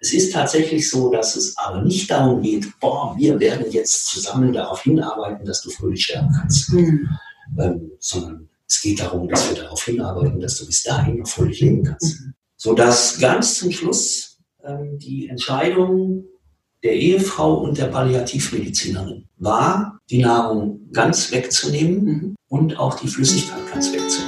Es ist tatsächlich so, dass es aber nicht darum geht, boah, wir werden jetzt zusammen darauf hinarbeiten, dass du fröhlich sterben kannst, mhm. ähm, sondern es geht darum, dass wir darauf hinarbeiten, dass du bis dahin noch fröhlich leben kannst. Mhm. Sodass ganz zum Schluss ähm, die Entscheidung der Ehefrau und der Palliativmedizinerin war, die Nahrung ganz wegzunehmen mhm. und auch die Flüssigkeit ganz wegzunehmen.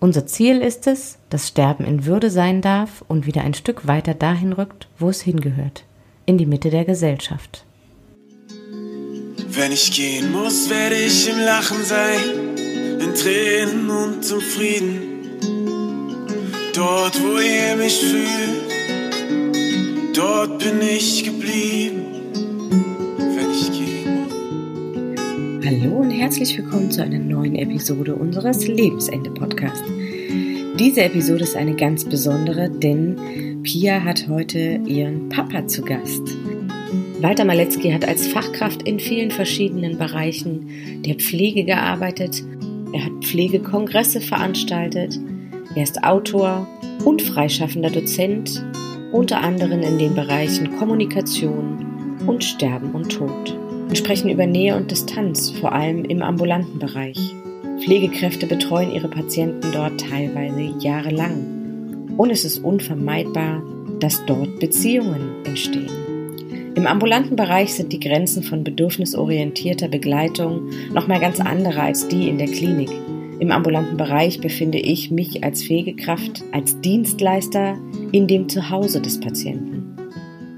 Unser Ziel ist es, dass Sterben in Würde sein darf und wieder ein Stück weiter dahin rückt, wo es hingehört, in die Mitte der Gesellschaft. Wenn ich gehen muss, werde ich im Lachen sein, in Tränen und zum Frieden. Dort, wo ihr mich fühlt, dort bin ich geblieben. Hallo und herzlich willkommen zu einer neuen Episode unseres Lebensende-Podcasts. Diese Episode ist eine ganz besondere, denn Pia hat heute ihren Papa zu Gast. Walter Maletzki hat als Fachkraft in vielen verschiedenen Bereichen der Pflege gearbeitet. Er hat Pflegekongresse veranstaltet. Er ist Autor und freischaffender Dozent, unter anderem in den Bereichen Kommunikation und Sterben und Tod. Wir sprechen über Nähe und Distanz, vor allem im ambulanten Bereich. Pflegekräfte betreuen ihre Patienten dort teilweise jahrelang. Und es ist unvermeidbar, dass dort Beziehungen entstehen. Im ambulanten Bereich sind die Grenzen von bedürfnisorientierter Begleitung nochmal ganz andere als die in der Klinik. Im ambulanten Bereich befinde ich mich als Pflegekraft, als Dienstleister in dem Zuhause des Patienten.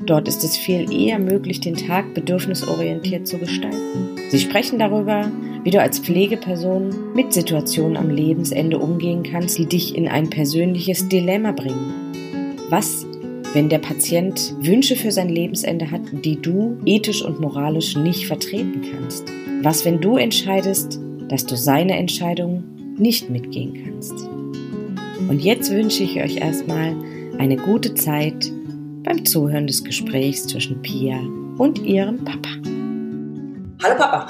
Dort ist es viel eher möglich, den Tag bedürfnisorientiert zu gestalten. Sie sprechen darüber, wie du als Pflegeperson mit Situationen am Lebensende umgehen kannst, die dich in ein persönliches Dilemma bringen. Was, wenn der Patient Wünsche für sein Lebensende hat, die du ethisch und moralisch nicht vertreten kannst? Was, wenn du entscheidest, dass du seine Entscheidung nicht mitgehen kannst? Und jetzt wünsche ich euch erstmal eine gute Zeit beim Zuhören des Gesprächs zwischen Pia und ihrem Papa. Hallo Papa.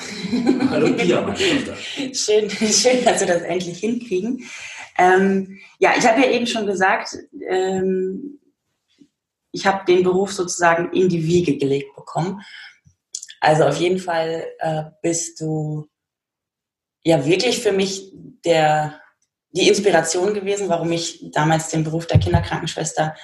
Hallo Pia, meine Tochter. schön, schön, dass wir das endlich hinkriegen. Ähm, ja, ich habe ja eben schon gesagt, ähm, ich habe den Beruf sozusagen in die Wiege gelegt bekommen. Also auf jeden Fall äh, bist du ja wirklich für mich der, die Inspiration gewesen, warum ich damals den Beruf der Kinderkrankenschwester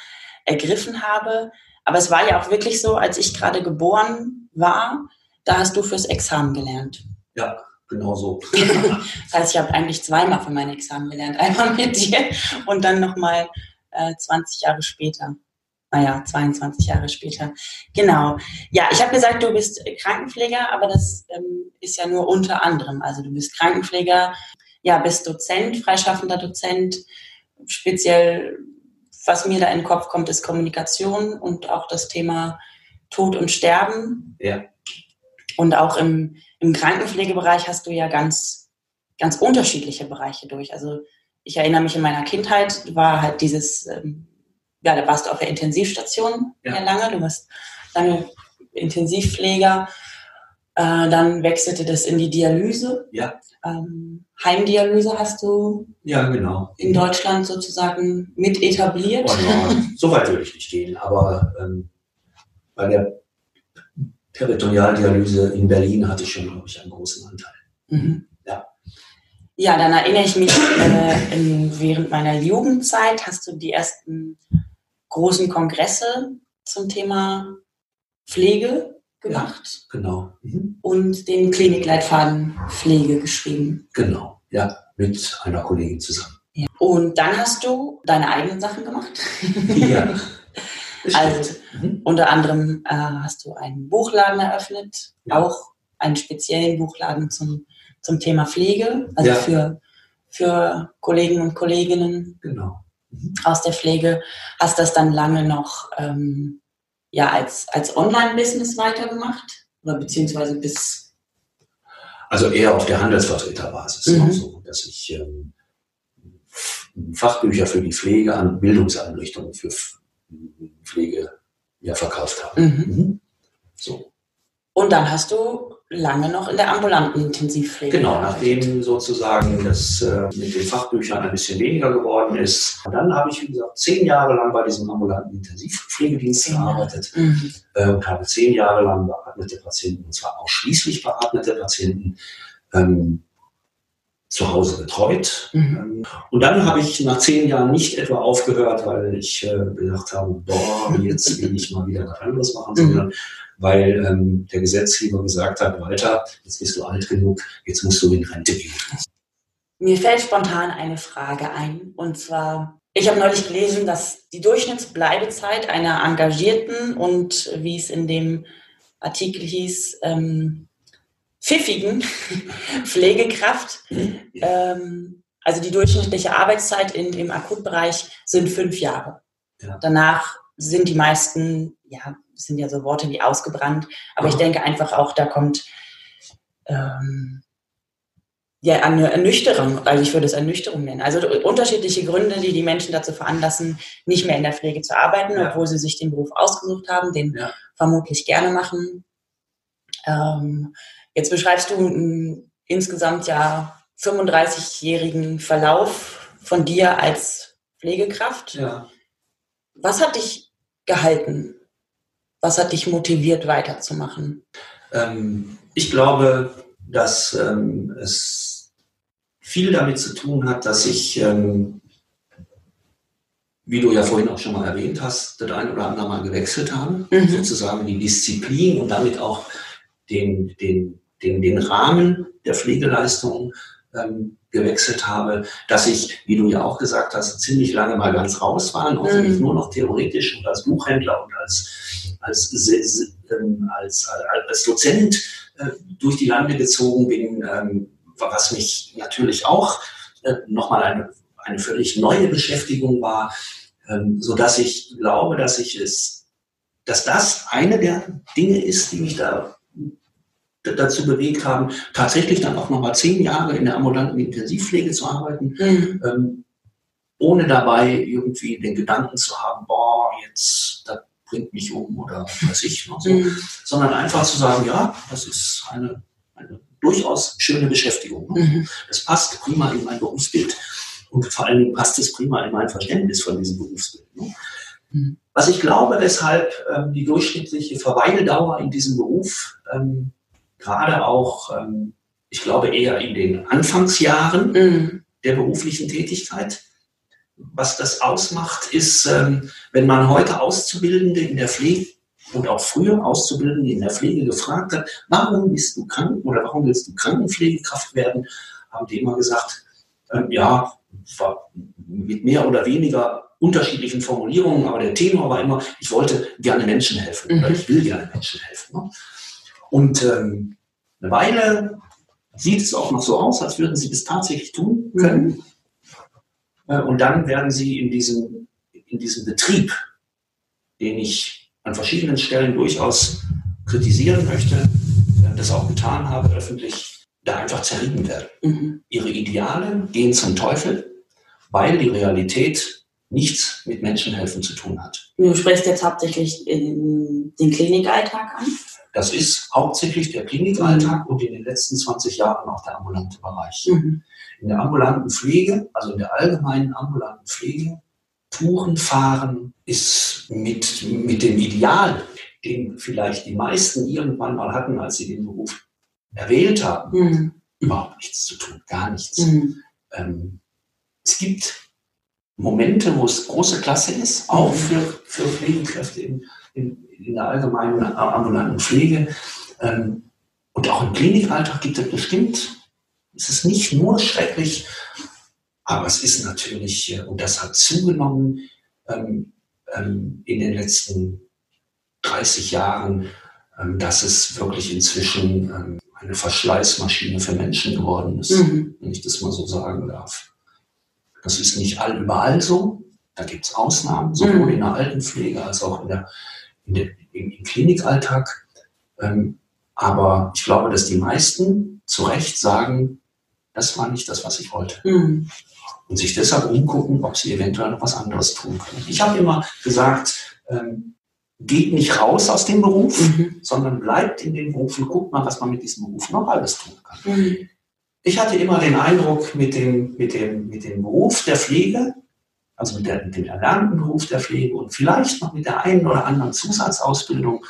ergriffen habe. Aber es war ja auch wirklich so, als ich gerade geboren war, da hast du fürs Examen gelernt. Ja, genau so. das heißt, ich habe eigentlich zweimal für mein Examen gelernt. Einmal mit dir und dann nochmal äh, 20 Jahre später. Naja, 22 Jahre später. Genau. Ja, ich habe gesagt, du bist Krankenpfleger, aber das ähm, ist ja nur unter anderem. Also du bist Krankenpfleger, ja, bist Dozent, freischaffender Dozent. Speziell, was mir da in den Kopf kommt, ist Kommunikation und auch das Thema Tod und Sterben. Ja. Und auch im, im Krankenpflegebereich hast du ja ganz, ganz unterschiedliche Bereiche durch. Also ich erinnere mich in meiner Kindheit war halt dieses, ähm, ja, da warst du auf der Intensivstation ja. lange, du warst lange Intensivpfleger. Äh, dann wechselte das in die Dialyse. Ja. Ähm, Heimdialyse hast du ja, genau. in Deutschland sozusagen mit etabliert. Oh, ja, so weit würde ich nicht gehen, aber ähm, bei der Peritonealdialyse in Berlin hatte ich schon, glaube ich, einen großen Anteil. Mhm. Ja. Ja, dann erinnere ich mich, äh, in, während meiner Jugendzeit hast du die ersten großen Kongresse zum Thema Pflege gemacht. Ja, genau. Mhm. Und den Klinikleitfaden Pflege geschrieben. Genau, ja, mit einer Kollegin zusammen. Ja. Und dann hast du deine eigenen Sachen gemacht. Ja. Also mhm. unter anderem äh, hast du einen Buchladen eröffnet, ja. auch einen speziellen Buchladen zum, zum Thema Pflege, also ja. für, für Kollegen und Kolleginnen. Genau. mhm. aus der Pflege, hast das dann lange noch ähm, ja, als, als Online-Business weitergemacht oder beziehungsweise bis. Also eher auf der Handelsvertreterbasis, mhm. so, dass ich ähm, Fachbücher für die Pflege an Bildungseinrichtungen für Pflege ja, verkauft habe. Mhm. Mhm. So. Und dann hast du lange noch in der ambulanten Intensivpflege. Genau, nachdem sozusagen das äh, mit den Fachbüchern ein bisschen weniger geworden ist. Und dann habe ich, wie gesagt, zehn Jahre lang bei diesem ambulanten Intensivpflegedienst gearbeitet mhm. äh, und habe zehn Jahre lang beatmete Patienten, und zwar ausschließlich beatmete Patienten, ähm, zu Hause betreut. Mhm. Ähm, und dann habe ich nach zehn Jahren nicht etwa aufgehört, weil ich äh, gedacht habe, boah, jetzt will ich mal wieder was anderes machen, mhm. sondern weil ähm, der Gesetzgeber gesagt hat, weiter, jetzt bist du alt genug, jetzt musst du in Rente gehen. Mir fällt spontan eine Frage ein, und zwar, ich habe neulich gelesen, dass die Durchschnittsbleibezeit einer engagierten und, wie es in dem Artikel hieß, ähm, pfiffigen Pflegekraft, ähm, also die durchschnittliche Arbeitszeit in, im Akutbereich sind fünf Jahre. Ja. Danach sind die meisten, ja, sind ja so Worte wie ausgebrannt, aber ja. ich denke einfach auch, da kommt ähm, ja eine Ernüchterung, also ich würde es Ernüchterung nennen. Also unterschiedliche Gründe, die die Menschen dazu veranlassen, nicht mehr in der Pflege zu arbeiten, ja. obwohl sie sich den Beruf ausgesucht haben, den ja. vermutlich gerne machen. Ähm, jetzt beschreibst du einen insgesamt ja 35-jährigen Verlauf von dir als Pflegekraft. Ja. Was hat dich gehalten? Was hat dich motiviert, weiterzumachen? Ähm, ich glaube, dass ähm, es viel damit zu tun hat, dass ich, ähm, wie du ja vorhin auch schon mal erwähnt hast, das ein oder andere Mal gewechselt habe, mhm. sozusagen die Disziplin und damit auch den, den, den, den Rahmen der Pflegeleistung ähm, gewechselt habe, dass ich, wie du ja auch gesagt hast, ziemlich lange mal ganz raus war, also mhm. nicht nur noch theoretisch und als Buchhändler und als, als, ähm, als, als Dozent äh, durch die Lande gezogen bin, ähm, was mich natürlich auch äh, nochmal eine, eine völlig neue Beschäftigung war, ähm, so dass ich glaube, dass ich es, dass das eine der Dinge ist, die mich da dazu bewegt haben, tatsächlich dann auch nochmal zehn Jahre in der ambulanten Intensivpflege zu arbeiten, mhm. ähm, ohne dabei irgendwie den Gedanken zu haben, boah, jetzt, das bringt mich um oder weiß ich, so, mhm. sondern einfach zu sagen, ja, das ist eine, eine durchaus schöne Beschäftigung. Ne? Mhm. Das passt prima in mein Berufsbild und vor allen Dingen passt es prima in mein Verständnis von diesem Berufsbild. Ne? Mhm. Was ich glaube, weshalb ähm, die durchschnittliche Verweildauer in diesem Beruf ähm, gerade auch, ähm, ich glaube, eher in den Anfangsjahren mhm. der beruflichen Tätigkeit. Was das ausmacht, ist, ähm, wenn man heute Auszubildende in der Pflege und auch früher Auszubildende in der Pflege gefragt hat, warum bist du krank oder warum willst du Krankenpflegekraft werden, haben die immer gesagt, ähm, ja, mit mehr oder weniger unterschiedlichen Formulierungen, aber der Tenor war immer, ich wollte gerne Menschen helfen mhm. oder ich will gerne Menschen helfen. Ne? Und ähm, eine Weile sieht es auch noch so aus, als würden sie das tatsächlich tun können. Mhm. Äh, und dann werden sie in diesem, in diesem Betrieb, den ich an verschiedenen Stellen durchaus kritisieren möchte, äh, das auch getan habe öffentlich, da einfach zerrieben werden. Mhm. Ihre Ideale gehen zum Teufel, weil die Realität nichts mit Menschenhelfen zu tun hat. Du sprichst jetzt hauptsächlich den Klinikalltag an? Das ist hauptsächlich der Klinikalltag und in den letzten 20 Jahren auch der ambulante Bereich. Mhm. In der ambulanten Pflege, also in der allgemeinen ambulanten Pflege, Touren fahren ist mit, mit dem Ideal, den vielleicht die meisten irgendwann mal hatten, als sie den Beruf erwählt haben, mhm. überhaupt nichts zu tun, gar nichts. Mhm. Ähm, es gibt Momente, wo es große Klasse ist, auch für, für Pflegekräfte in, in, in der allgemeinen ambulanten Pflege. Ähm, und auch im Klinikalltag gibt es bestimmt, es ist nicht nur schrecklich, aber es ist natürlich, äh, und das hat zugenommen ähm, ähm, in den letzten 30 Jahren, ähm, dass es wirklich inzwischen ähm, eine Verschleißmaschine für Menschen geworden ist, mhm. wenn ich das mal so sagen darf. Das ist nicht all überall so, Da gibt es Ausnahmen, sowohl Mhm. in der Altenpflege als auch in der, in der, im, im Klinikalltag. Ähm, aber ich glaube, dass die meisten zu Recht sagen, das war nicht das, was ich wollte. Mhm. Und sich deshalb umgucken, ob sie eventuell noch was anderes tun können. Ich habe immer gesagt, ähm, geht nicht raus aus dem Beruf, Mhm. sondern bleibt in dem Beruf und guckt mal, was man mit diesem Beruf noch alles tun kann. Mhm. Ich hatte immer den Eindruck, mit dem, mit dem, mit dem Beruf der Pflege, also mit, der, mit dem erlernten Beruf der Pflege und vielleicht noch mit der einen oder anderen Zusatzausbildung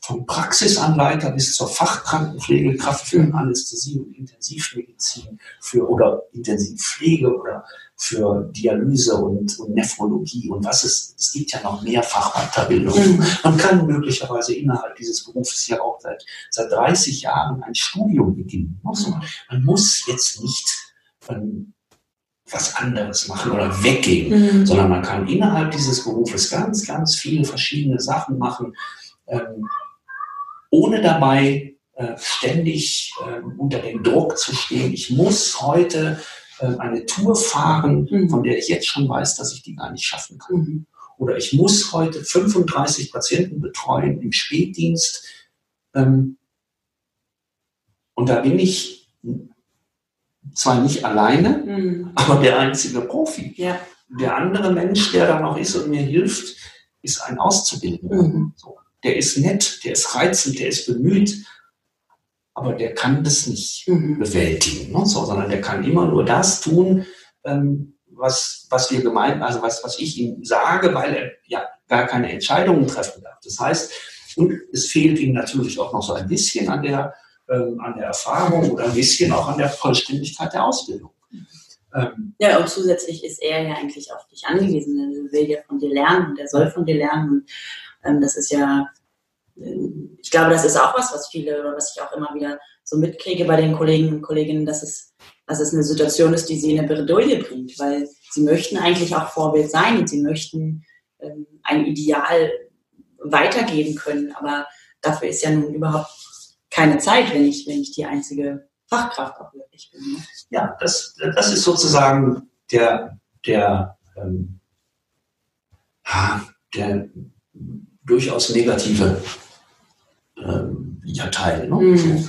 vom Praxisanleiter bis zur Fachkrankenpflegekraft für Mhm. Anästhesie und Intensivmedizin für, oder Intensivpflege oder für Dialyse und, und Nephrologie und was es, es gibt ja noch mehr Fachweiterbildung. Mhm. Man kann möglicherweise innerhalb dieses Berufs ja auch seit, seit 30 Jahren ein Studium beginnen. Also man muss jetzt nicht ähm, was anderes machen oder weggehen, Mhm. sondern man kann innerhalb dieses Berufes ganz, ganz viele verschiedene Sachen machen, ähm, ohne dabei äh, ständig ähm, unter dem Druck zu stehen. Ich muss heute ähm, eine Tour fahren, Mhm. von der ich jetzt schon weiß, dass ich die gar nicht schaffen kann Mhm. oder ich muss heute 35 Patienten betreuen im Spätdienst. Ähm, und da bin ich zwar nicht alleine, Mhm. aber der einzige Profi. Ja. Der andere Mensch, der da noch ist und mir hilft, ist ein Auszubildender. Mhm. So. Der ist nett, der ist reizend, der ist bemüht, aber der kann das nicht Mhm. bewältigen, ne? so, sondern der kann immer nur das tun, ähm, was, was wir gemeint, also was, was ich ihm sage, weil er ja gar keine Entscheidungen treffen darf. Das heißt, und es fehlt ihm natürlich auch noch so ein bisschen an der, ähm, an der Erfahrung oder ein bisschen auch an der Vollständigkeit der Ausbildung. Ähm, Ja, und zusätzlich ist er ja eigentlich auf dich angewiesen. Er will ja von dir lernen und er soll von dir lernen. Und, ähm, das ist ja, ähm, ich glaube, das ist auch was, was viele oder was ich auch immer wieder so mitkriege bei den Kollegen und Kolleginnen, dass es, dass es eine Situation ist, die sie in eine Bredouille bringt, weil sie möchten eigentlich auch Vorbild sein und sie möchten ähm, ein Ideal weitergeben können. Aber dafür ist ja nun überhaupt keine Zeit, wenn ich, wenn ich die einzige Fachkraft auch wirklich bin. Ne? ja, das, das ist sozusagen der, der, ähm, ja, der durchaus negative ähm, ja, Teil. Ne? Mhm.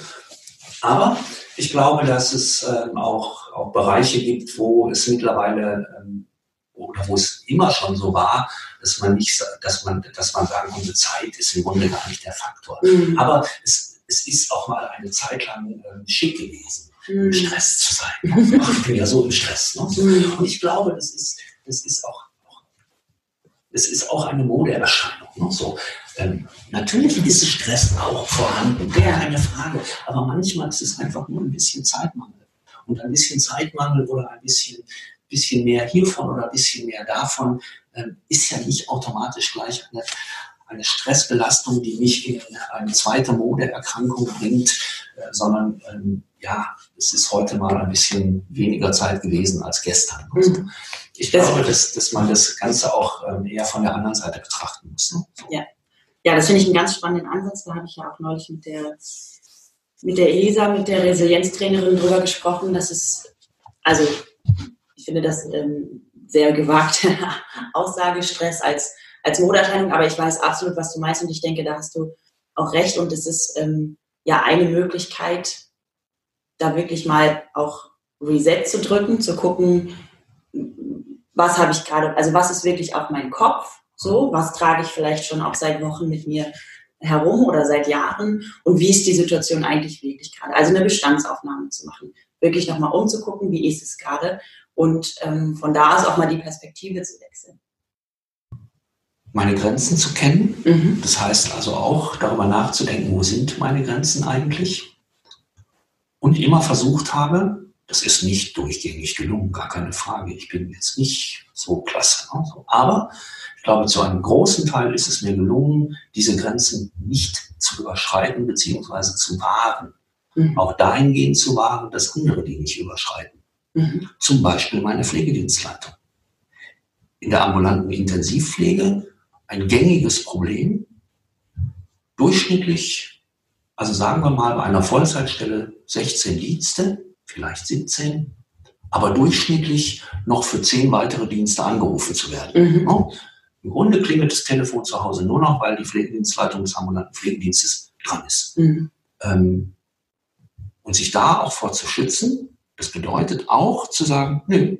Aber ich glaube, dass es ähm, auch, auch Bereiche gibt, wo es mittlerweile ähm, oder wo es immer schon so war, dass man nicht, dass man, dass man sagen konnte, Zeit ist im Grunde gar nicht der Faktor. Mhm. Aber es, es ist auch mal eine Zeit lang ähm, schick gewesen, im Mhm. Stress zu sein. Ach, ich bin ja so im Stress. Ne? Mhm. Und ich glaube, das ist, das ist auch, das ist auch eine Modeerscheinung. Ne? So, ähm, natürlich ist Stress auch vorhanden, keine Frage. Aber manchmal ist es einfach nur ein bisschen Zeitmangel. Und ein bisschen Zeitmangel oder ein bisschen, bisschen mehr hiervon oder ein bisschen mehr davon ähm, ist ja nicht automatisch gleich eine, eine Stressbelastung, die mich in eine zweite Modeerkrankung bringt, äh, sondern ähm, ja, es ist heute mal ein bisschen weniger Zeit gewesen als gestern. Also, Mhm. ich Das- glaube, dass, dass man das Ganze auch ähm, eher von der anderen Seite betrachten muss. Ne? Ja. Ja, das finde ich einen ganz spannenden Ansatz. Da habe ich ja auch neulich mit der, mit der Elisa, mit der Resilienztrainerin drüber gesprochen. Das ist, also ich finde das ähm, sehr gewagte Aussage, Stress als, als Moderscheinung, aber ich weiß absolut, was du meinst und ich denke, da hast du auch recht und es ist ähm, ja eine Möglichkeit, da wirklich mal auch Reset zu drücken, zu gucken, was habe ich gerade, also was ist wirklich auf meinem Kopf, so, was trage ich vielleicht schon auch seit Wochen mit mir herum oder seit Jahren und wie ist die Situation eigentlich wirklich gerade? Also eine Bestandsaufnahme zu machen, wirklich nochmal umzugucken, wie ist es gerade und ähm, von da aus auch mal die Perspektive zu wechseln. Meine Grenzen zu kennen, Mhm. das heißt also auch darüber nachzudenken, wo sind meine Grenzen eigentlich? Und immer versucht habe, das ist nicht durchgängig gelungen, gar keine Frage. Ich bin jetzt nicht so klasse. Ne? Aber ich glaube, zu einem großen Teil ist es mir gelungen, diese Grenzen nicht zu überschreiten bzw. zu wahren. Mhm. Auch dahingehend zu wahren, dass andere die nicht überschreiten. Mhm. Zum Beispiel meine Pflegedienstleitung. In der ambulanten Intensivpflege ein gängiges Problem. Durchschnittlich, also sagen wir mal bei einer Vollzeitstelle 16 Dienste, vielleicht 17, aber durchschnittlich noch für zehn weitere Dienste angerufen zu werden. Mhm. Ja? Im Grunde klingelt das Telefon zu Hause nur noch, weil die Pflegedienstleitung des ambulanten Pflegedienstes dran ist. Mhm. Ähm, und sich da auch vor zu schützen, das bedeutet auch zu sagen, nö,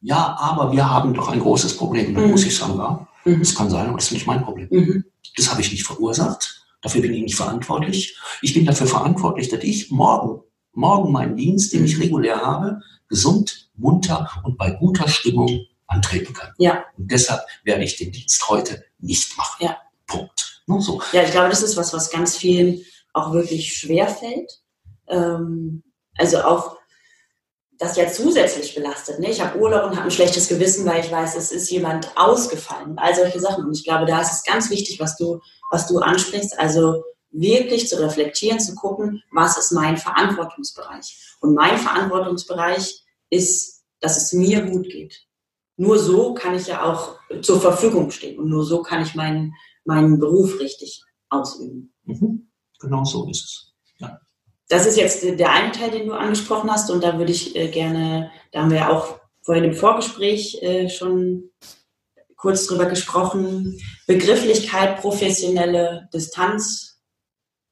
ja, aber wir haben doch ein großes Problem. Dann mhm. muss ich sagen, ja, mhm. das kann sein, aber das ist nicht mein Problem. Mhm. Das habe ich nicht verursacht. Dafür bin ich nicht verantwortlich. Ich bin dafür verantwortlich, dass ich morgen, morgen meinen Dienst, den ich mhm. regulär habe, gesund, munter und bei guter Stimmung antreten kann. Ja. Und deshalb werde ich den Dienst heute nicht machen. Ja. Punkt. Nur so. Ja, ich glaube, das ist was, was ganz vielen auch wirklich schwer fällt. Ähm, also auch das ja zusätzlich belastet. Ne? Ich habe Urlaub und habe ein schlechtes Gewissen, weil ich weiß, es ist jemand ausgefallen. All solche Sachen. Und ich glaube, da ist es ganz wichtig, was du, was du ansprichst. Also wirklich zu reflektieren, zu gucken, was ist mein Verantwortungsbereich. Und mein Verantwortungsbereich ist, dass es mir gut geht. Nur so kann ich ja auch zur Verfügung stehen und nur so kann ich meinen, meinen Beruf richtig ausüben. Mhm. Genau so ist es. Das ist jetzt der eine Teil, den du angesprochen hast und da würde ich äh, gerne, da haben wir ja auch vorhin im Vorgespräch äh, schon kurz drüber gesprochen, Begrifflichkeit, professionelle Distanz,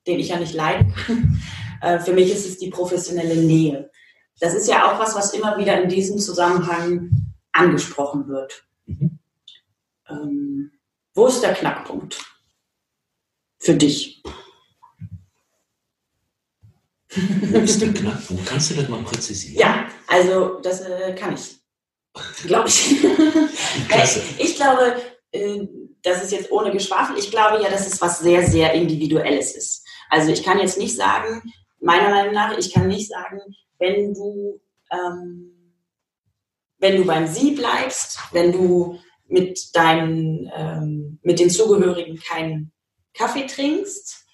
den ich ja nicht leiden kann. Äh, für mich ist es die professionelle Nähe. Das ist ja auch was, was immer wieder in diesem Zusammenhang angesprochen wird. Mhm. Ähm, wo ist der Knackpunkt für dich? Wo ist der Knackpunkt? Kannst du das mal präzisieren? Ja, also das äh, kann ich. Glaube ich. Klasse. Ich glaube, äh, das ist jetzt ohne Geschwafel, ich glaube ja, dass es was sehr, sehr Individuelles ist. Also ich kann jetzt nicht sagen, meiner Meinung nach, ich kann nicht sagen, wenn du, ähm, wenn du beim Sie bleibst, wenn du mit deinen, ähm, mit den Zugehörigen keinen Kaffee trinkst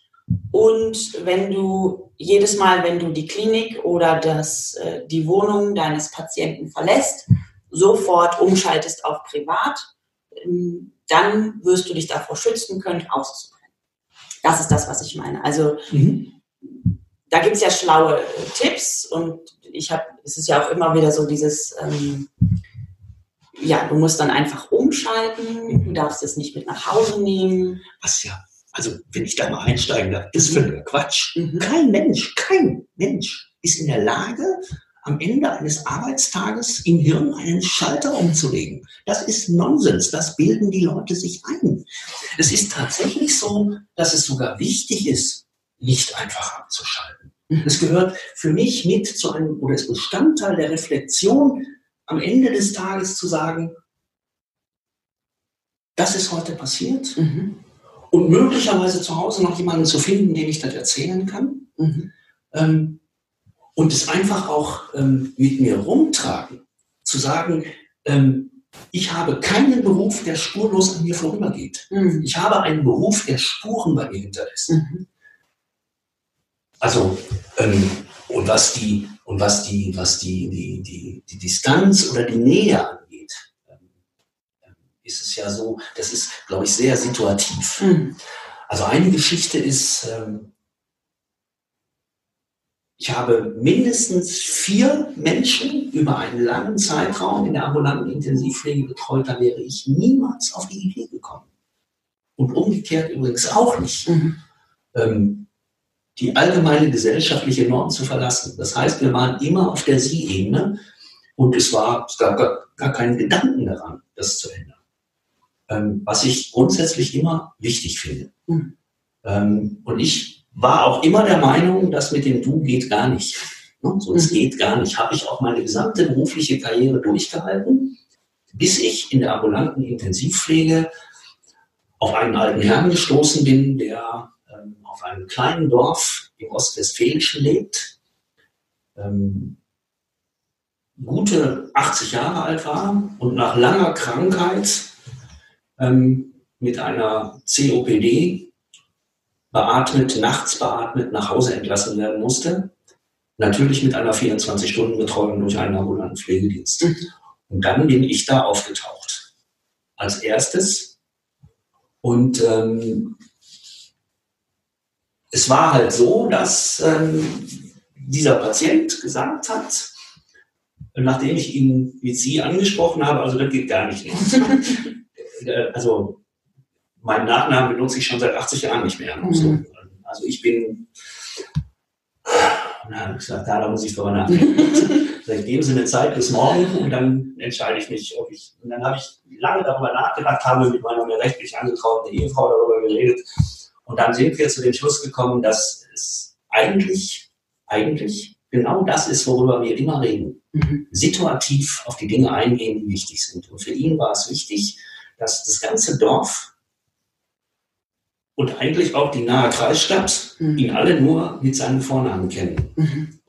und wenn du jedes Mal, wenn du die Klinik oder das, äh, die Wohnung deines Patienten verlässt, sofort umschaltest auf privat, ähm, dann wirst du dich davor schützen können, auszubrennen. Das ist das, was ich meine. Also mhm da gibt es ja schlaue äh, Tipps und ich habe, es ist ja auch immer wieder so dieses, ähm, ja, du musst dann einfach umschalten, du darfst es nicht mit nach Hause nehmen. Was ja, also wenn ich da mal einsteigen darf, das ist völliger Quatsch. Mhm. Kein Mensch, kein Mensch ist in der Lage, am Ende eines Arbeitstages im Hirn einen Schalter umzulegen. Das ist Nonsens, das bilden die Leute sich ein. Es ist tatsächlich so, dass es sogar wichtig ist, nicht einfach abzuschalten. Es gehört für mich mit zu einem, oder ist Bestandteil der Reflexion, am Ende des Tages zu sagen, das ist heute passiert. Mhm. Und möglicherweise zu Hause noch jemanden zu finden, dem ich das erzählen kann. Mhm. Ähm, und es einfach auch ähm, mit mir rumtragen. Zu sagen, ähm, ich habe keinen Beruf, der spurlos an mir vorübergeht. Mhm. Ich habe einen Beruf, der Spuren bei mir hinterlässt. Mhm. Also, ähm, und was die, und was die, was die, die, die, die Distanz oder die Nähe angeht, ist es ja so, das ist, glaube ich, sehr situativ. Mhm. Also eine Geschichte ist, ähm, ich habe mindestens vier Menschen über einen langen Zeitraum in der ambulanten Intensivpflege betreut, da wäre ich niemals auf die Idee gekommen. Und umgekehrt übrigens auch nicht. Mhm. Ähm, die allgemeine gesellschaftliche Norm zu verlassen. Das heißt, wir waren immer auf der Sie-Ebene und es war es gab gar, gar keinen Gedanken daran, das zu ändern. Ähm, was ich grundsätzlich immer wichtig finde. Mhm. Ähm, und ich war auch immer der Meinung, dass mit dem Du geht gar nicht. Ne? So, es mhm. geht gar nicht. Habe ich auch meine gesamte berufliche Karriere durchgehalten, bis ich in der ambulanten Intensivpflege auf einen alten Herrn gestoßen bin, der auf einem kleinen Dorf im Ostwestfälischen lebt, ähm, gute 80 Jahre alt war und nach langer Krankheit ähm, mit einer COPD beatmet, nachts beatmet, nach Hause entlassen werden musste. Natürlich mit einer 24-Stunden-Betreuung durch einen ambulanten Pflegedienst. Mhm. Und dann bin ich da aufgetaucht. Als erstes. Und ähm, es war halt so, dass ähm, dieser Patient gesagt hat, nachdem ich ihn mit Sie angesprochen habe, also das geht gar nicht. also meinen Nachnamen benutze ich schon seit 80 Jahren nicht mehr. Mhm. Also ich bin, na, ich gesagt, da, da muss ich drüber nachdenken. Vielleicht geben Sie eine Zeit bis morgen und dann entscheide ich mich, ob ich. Und dann habe ich lange darüber nachgedacht, habe mit meiner mir rechtlich angetrauten Ehefrau darüber geredet. Und dann sind wir zu dem Schluss gekommen, dass es eigentlich, eigentlich genau das ist, worüber wir immer reden. Mhm. Situativ auf die Dinge eingehen, die wichtig sind. Und für ihn war es wichtig, dass das ganze Dorf und eigentlich auch die nahe Kreisstadt mhm. ihn alle nur mit seinem Vornamen kennen. Mhm.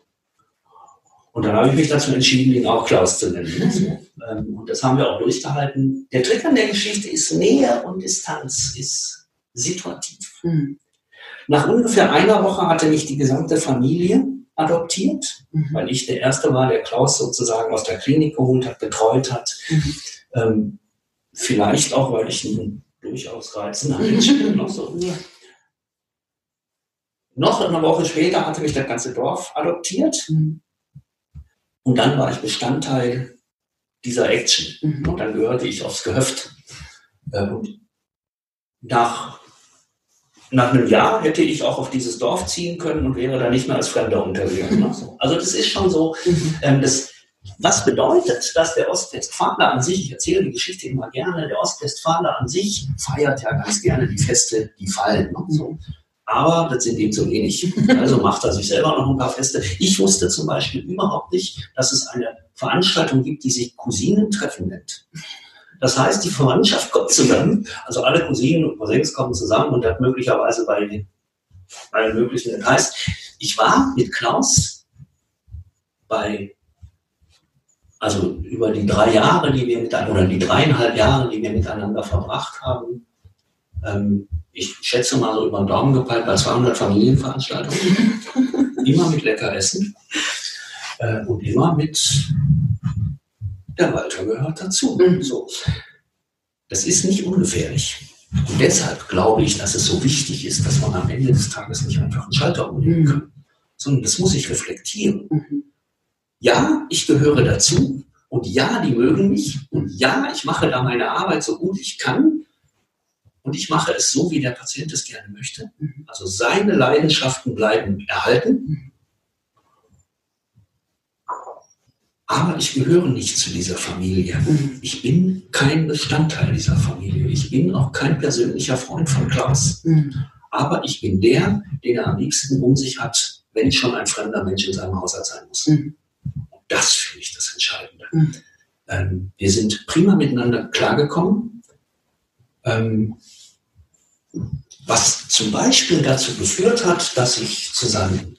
Und dann habe ich mich dazu entschieden, ihn auch Klaus zu nennen. Mhm. Und das haben wir auch durchgehalten. Der Trick an der Geschichte ist Nähe und Distanz, ist situativ. Mhm. Nach ungefähr einer Woche hatte mich die gesamte Familie adoptiert, mhm. weil ich der Erste war, der Klaus sozusagen aus der Klinik geholt hat, betreut hat. Mhm. Ähm, vielleicht auch, weil ich ein durchaus reizender Mensch bin. Noch, so. ja. noch eine Woche später hatte mich das ganze Dorf adoptiert. Mhm. Und dann war ich Bestandteil dieser Action. Mhm. Und dann gehörte ich aufs Gehöft. Äh, und nach, nach einem Jahr hätte ich auch auf dieses Dorf ziehen können und wäre da nicht mehr als Fremder unterwegs. Also das ist schon so, mhm. ähm, das, was bedeutet, dass der Ostwestfaler an sich, ich erzähle die Geschichte immer gerne, der Ostwestfaler an sich feiert ja ganz gerne die Feste, die fallen. Ne? So. Aber das sind ihm zu wenig. Also macht er sich selber noch ein paar Feste. Ich wusste zum Beispiel überhaupt nicht, dass es eine Veranstaltung gibt, die sich Cousinentreffen nennt. Das heißt, die Verwandtschaft kommt zusammen, also alle Cousinen und Cousins kommen zusammen und das möglicherweise bei allen möglichen. Das heißt, ich war mit Klaus bei, also über die drei Jahre, die wir miteinander, oder die dreieinhalb Jahre, die wir miteinander verbracht haben, ähm, ich schätze mal so über den Daumen gepeilt bei 200 Familienveranstaltungen. immer mit lecker Essen äh, und immer mit der Walter gehört dazu. Mhm. So. Das ist nicht ungefährlich. Und deshalb glaube ich, dass es so wichtig ist, dass man am Ende des Tages nicht einfach einen Schalter umlegen kann, sondern das muss ich reflektieren. Mhm. Ja, ich gehöre dazu und ja, die mögen mich und ja, ich mache da meine Arbeit so gut ich kann und ich mache es so, wie der Patient es gerne möchte. Mhm. Also seine Leidenschaften bleiben erhalten. Mhm. Aber ich gehöre nicht zu dieser Familie. Mhm. Ich bin kein Bestandteil dieser Familie. Ich bin auch kein persönlicher Freund von Klaus. Aber ich bin der, den er am liebsten um sich hat, wenn schon ein fremder Mensch in seinem Haushalt sein muss. Und das finde ich das Entscheidende. Ähm, wir sind prima miteinander klargekommen. Ähm, was zum Beispiel dazu geführt hat, dass ich zu seinem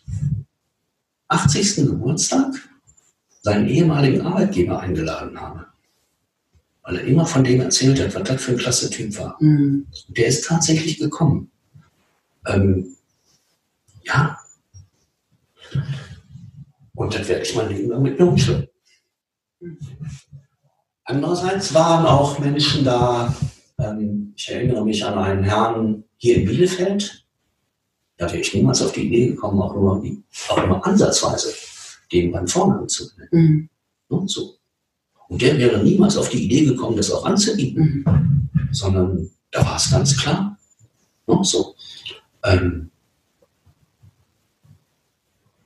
80. Geburtstag seinen ehemaligen Arbeitgeber eingeladen habe. Weil er immer von dem erzählt hat, was das für ein klasse Typ war. Mhm. Der ist tatsächlich gekommen. Ähm, ja. Und das werde ich mein Leben lang mit mir umschlagen. Mhm. Andererseits waren auch Menschen da, ähm, ich erinnere mich an einen Herrn hier in Bielefeld. Da wäre ich niemals auf die Idee gekommen, auch nur, auch nur ansatzweise den beim Vornamen zu nennen. Mhm. Und, so. und der wäre niemals auf die Idee gekommen, das auch anzubieten, mhm. sondern da war es ganz klar. Und so. Ähm,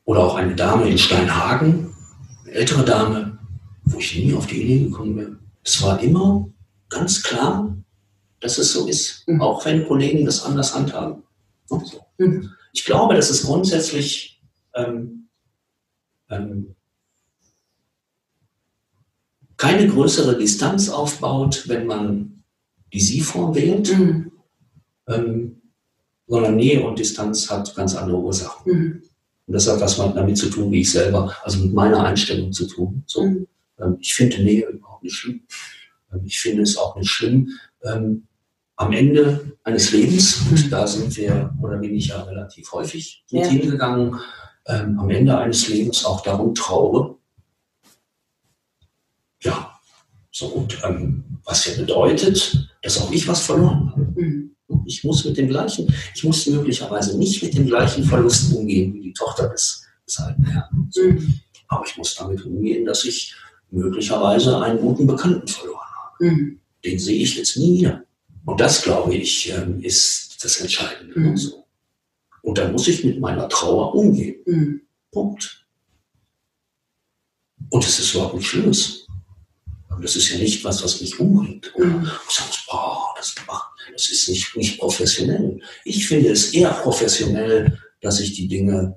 oder auch eine Dame in Steinhagen, eine ältere Dame, wo ich nie auf die Idee gekommen wäre. Es war immer ganz klar, dass es so ist, mhm. auch wenn Kollegen das anders handhaben. So. Mhm. Ich glaube, dass es grundsätzlich ähm, ähm, keine größere Distanz aufbaut, wenn man die Sie-Form wählt, mhm. ähm, sondern Nähe und Distanz hat ganz andere Ursachen. Mhm. Und das hat was damit zu tun, wie ich selber, also mit meiner Einstellung zu tun. So, mhm. ähm, ich finde Nähe überhaupt nicht schlimm. Ähm, ich finde es auch nicht schlimm, ähm, am Ende eines Lebens, und da sind wir, oder bin ich ja relativ häufig mit ja. hingegangen, am Ende eines Lebens auch darum traue. Ja, so und ähm, was ja bedeutet, dass auch ich was verloren habe. Mhm. Ich muss mit dem gleichen, ich muss möglicherweise nicht mit dem gleichen Verlust umgehen wie die Tochter des, des alten Herrn. Mhm. Aber ich muss damit umgehen, dass ich möglicherweise einen guten Bekannten verloren habe. Mhm. Den sehe ich jetzt nie wieder. Und das, glaube ich, ähm, ist das Entscheidende. Mhm. So. Und dann muss ich mit meiner Trauer umgehen. Mhm. Punkt. Und es ist überhaupt nichts Schlimmes. Und das ist ja nicht was, was mich umbringt. Oder mhm. sagst, oh, das, das ist nicht, nicht professionell. Ich finde es eher professionell, dass ich die Dinge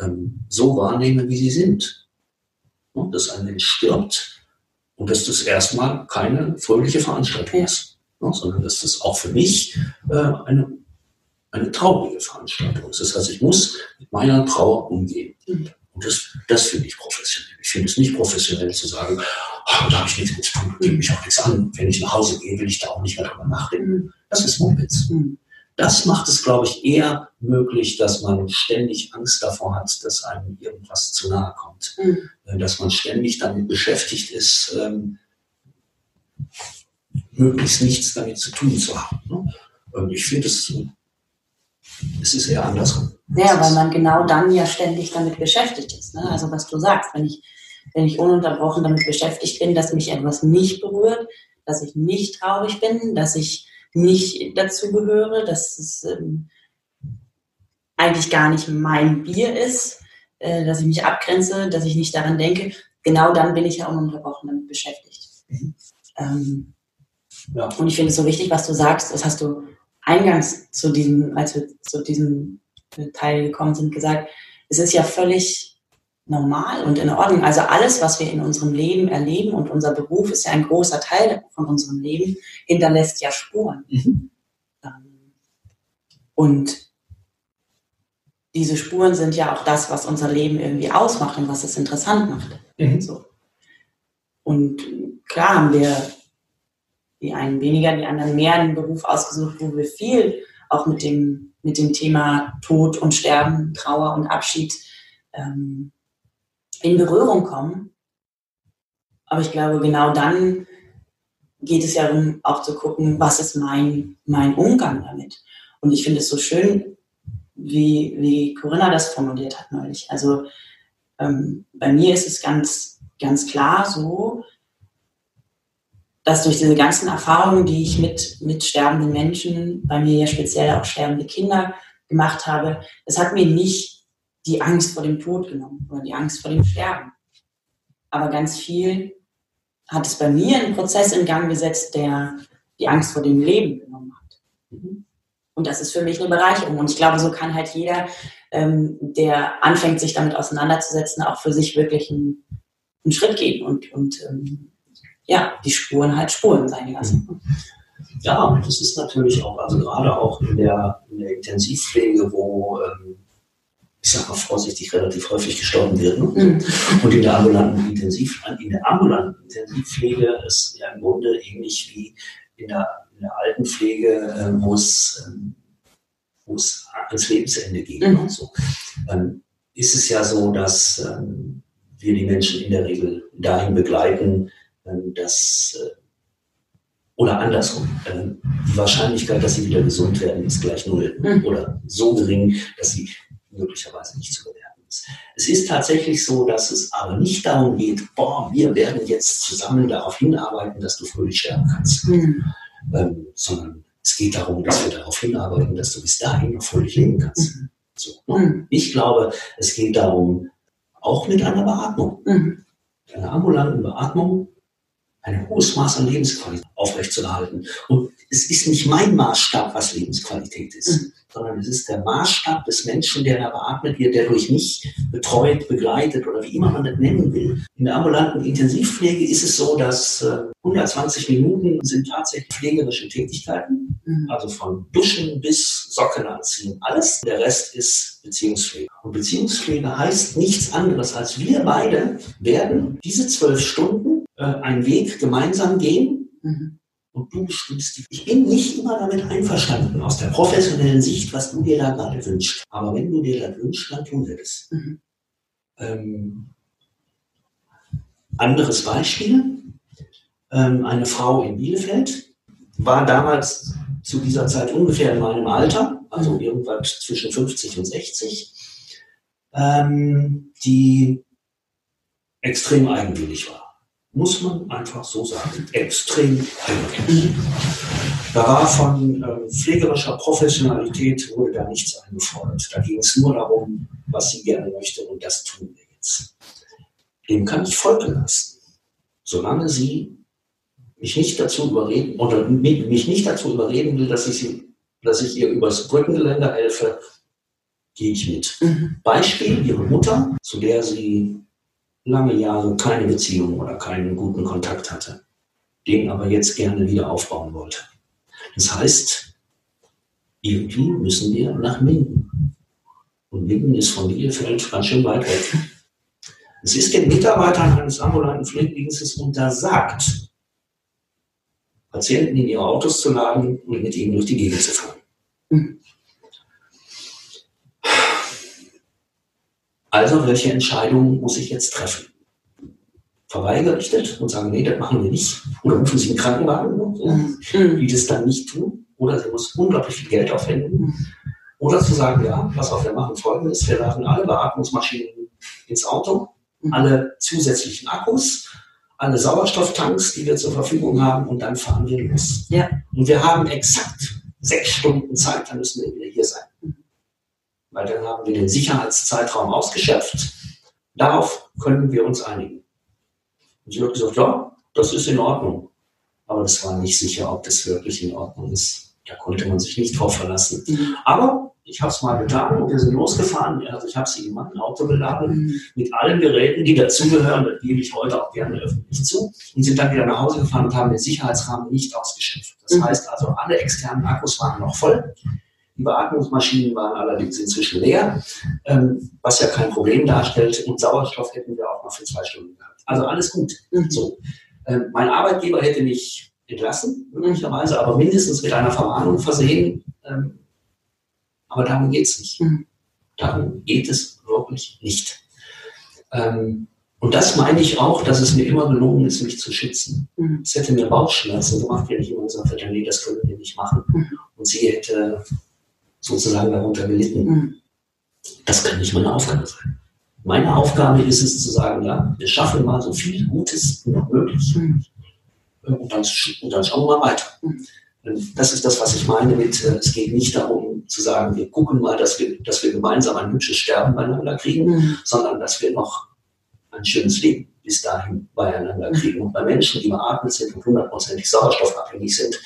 ähm, so wahrnehme, wie sie sind. Und dass ein Mensch stirbt und dass das erstmal keine fröhliche Veranstaltung ja. ist, ne? sondern dass das auch für mich äh, eine, eine traurige Veranstaltung ist. Das heißt, ich muss mit meiner Trauer umgehen. Mhm. Und das, das finde ich professionell. Ich finde es nicht professionell zu sagen, oh, da habe ich nichts mit zu tun, geht mich auch nichts an. Wenn ich nach Hause gehe, will ich da auch nicht mehr drüber nachdenken. Das ist Mumpitz. Mhm. Das macht es, glaube ich, eher möglich, dass man ständig Angst davor hat, dass einem irgendwas zu nahe kommt. Mhm. Dass man ständig damit beschäftigt ist, ähm, möglichst nichts damit zu tun zu haben. Ne? Und ich finde es es ist eher andersrum. Ja, weil man genau dann ja ständig damit beschäftigt ist. Ne? Also was du sagst, wenn ich, wenn ich ununterbrochen damit beschäftigt bin, dass mich etwas nicht berührt, dass ich nicht traurig bin, dass ich nicht dazu gehöre, dass es ähm, eigentlich gar nicht mein Bier ist, äh, dass ich mich abgrenze, dass ich nicht daran denke, genau dann bin ich ja ununterbrochen damit beschäftigt. Mhm. Ähm, ja. Und ich finde es so wichtig, was du sagst, das hast du eingangs zu diesem, als wir zu diesem Teil gekommen sind, gesagt, es ist ja völlig normal und in Ordnung. Also alles, was wir in unserem Leben erleben und unser Beruf ist ja ein großer Teil von unserem Leben, hinterlässt ja Spuren. Mhm. Ähm, und diese Spuren sind ja auch das, was unser Leben irgendwie ausmacht und was es interessant macht. Mhm. So. Und klar haben wir die einen weniger, die anderen mehr einen Beruf ausgesucht, wo wir viel auch mit dem, mit dem Thema Tod und Sterben, Trauer und Abschied ähm, in Berührung kommen. Aber ich glaube, genau dann geht es ja darum, auch zu gucken, was ist mein, mein Umgang damit. Und ich finde es so schön, wie, wie Corinna das formuliert hat neulich. Also ähm, bei mir ist es ganz, ganz klar so, dass durch diese ganzen Erfahrungen, die ich mit, mit sterbenden Menschen, bei mir ja speziell auch sterbende Kinder gemacht habe, das hat mir nicht die Angst vor dem Tod genommen oder die Angst vor dem Sterben. Aber ganz viel hat es bei mir einen Prozess in Gang gesetzt, der die Angst vor dem Leben genommen hat. Und das ist für mich eine Bereicherung. Und ich glaube, so kann halt jeder, ähm, der anfängt, sich damit auseinanderzusetzen, auch für sich wirklich einen, einen Schritt gehen und, und ähm, ja, die Spuren halt Spuren sein lassen. Ja, das ist natürlich auch, also gerade auch in der, in der Intensivpflege, wo, ähm, ich sage mal vorsichtig, relativ häufig gestorben wird. Ne? Mhm. Und in der ambulanten Intensiv, in der ambulanten Intensivpflege ist ja im Grunde ähnlich wie in der, in der Altenpflege, äh, wo es, ähm, es ans Lebensende geht. Mhm. So. Ähm, ist es ja so, dass ähm, wir die Menschen in der Regel dahin begleiten, ähm, dass, äh, oder andersrum, ähm, die Wahrscheinlichkeit, dass sie wieder gesund werden, ist gleich null mhm. oder so gering, dass sie möglicherweise nicht zu bewerten ist. Es ist tatsächlich so, dass es aber nicht darum geht, boah, wir werden jetzt zusammen darauf hinarbeiten, dass du fröhlich sterben kannst, mhm. ähm, sondern es geht darum, dass wir darauf hinarbeiten, dass du bis dahin noch fröhlich leben kannst. Mhm. So, ne? Mhm. Ich glaube, es geht darum, auch mit einer Beatmung, mhm. einer ambulanten Beatmung, ein hohes Maß an Lebensqualität aufrechtzuerhalten. Und es ist nicht mein Maßstab, was Lebensqualität ist, mhm. sondern es ist der Maßstab des Menschen, der da beatmet wird, der durch mich betreut, begleitet oder wie immer man das nennen will. In der ambulanten Intensivpflege ist es so, dass äh, 120 Minuten sind tatsächlich pflegerische Tätigkeiten, mhm. also von Duschen bis Socken anziehen, alles. Der Rest ist Beziehungspflege. Und Beziehungspflege heißt nichts anderes, als wir beide werden diese zwölf Stunden äh, einen Weg gemeinsam gehen mhm. und du bestimmst die. Ich bin nicht immer damit einverstanden, aus der professionellen Sicht, was du dir da gerade wünschst. Aber wenn du dir das wünschst, dann tun wir das. Mhm. Ähm, anderes Beispiel. Ähm, eine Frau in Bielefeld war damals zu dieser Zeit ungefähr in meinem Alter, also mhm. irgendwas zwischen 50 und 60. Ähm, die extrem eigenwillig war. Muss man einfach so sagen. Extrem eigenwillig. Da war von äh, pflegerischer Professionalität wurde da nichts eingefordert. Da ging es nur darum, was sie gerne möchte und das tun wir jetzt. Dem kann ich Folge leisten. Solange sie mich nicht dazu überreden oder mich nicht dazu überreden will, dass ich, sie, dass ich ihr übers Brückengeländer helfe, gehe ich mit. Mhm. Beispiel, ihre Mutter, zu der sie lange Jahre keine Beziehung oder keinen guten Kontakt hatte, den aber jetzt gerne wieder aufbauen wollte. Das heißt, irgendwie müssen wir nach Minden. Und Minden ist von Bielefeld ganz schön weit weg. Es ist den Mitarbeitern eines ambulanten Pflegedienstes untersagt, Patienten in ihre Autos zu laden und mit ihnen durch die Gegend zu fahren. Also, welche Entscheidung muss ich jetzt treffen? Verweigerichtet und sagen, nee, das machen wir nicht. Oder rufen Sie einen Krankenwagen, mhm. die das dann nicht tun. Oder sie muss unglaublich viel Geld aufwenden. Mhm. Oder zu sagen, ja, was auf wir machen folgendes, wir laden alle Beatmungsmaschinen ins Auto, mhm. alle zusätzlichen Akkus, alle Sauerstofftanks, die wir zur Verfügung haben, und dann fahren wir los. Ja. Und wir haben exakt sechs Stunden Zeit, dann müssen wir wieder hier sein. Weil dann haben wir den Sicherheitszeitraum ausgeschöpft. Darauf können wir uns einigen. Und sie hat gesagt, ja, das ist in Ordnung. Aber das war nicht sicher, ob das wirklich in Ordnung ist. Da konnte man sich nicht drauf verlassen. Mhm. Aber ich habe es mal getan und wir sind losgefahren. Also ich habe sie in mein Auto geladen mhm. mit allen Geräten, die dazugehören. Das gebe ich heute auch gerne öffentlich zu. Und sind dann wieder nach Hause gefahren und haben den Sicherheitsrahmen nicht ausgeschöpft. Das mhm. heißt also, alle externen Akkus waren noch voll. Die Beatmungsmaschinen waren allerdings inzwischen leer, ähm, was ja kein Problem darstellt. Und Sauerstoff hätten wir auch noch für zwei Stunden gehabt. Also alles gut. Mhm. So. Ähm, mein Arbeitgeber hätte mich entlassen, möglicherweise, aber mindestens mit einer Verwarnung versehen. Ähm, aber darum geht es nicht. Mhm. Darum geht es wirklich nicht. Ähm, und das meine ich auch, dass es mir immer gelungen ist, mich zu schützen. Mhm. Es hätte mir Bauchschmerzen gemacht, wenn ich immer gesagt hätte, nee, das können wir nicht machen. Und sie hätte sozusagen darunter gelitten. Mhm. Das kann nicht meine Aufgabe sein. Meine Aufgabe ist es zu sagen, ja, wir schaffen mal so viel Gutes wie noch möglich. Mhm. Und, dann, und dann schauen wir mal weiter. Mhm. Das ist das, was ich meine mit, äh, es geht nicht darum zu sagen, wir gucken mal, dass wir, dass wir gemeinsam ein hübsches Sterben beieinander kriegen, mhm. sondern dass wir noch ein schönes Leben bis dahin beieinander kriegen. Und bei Menschen, die beatmet sind und hundertprozentig sauerstoffabhängig sind,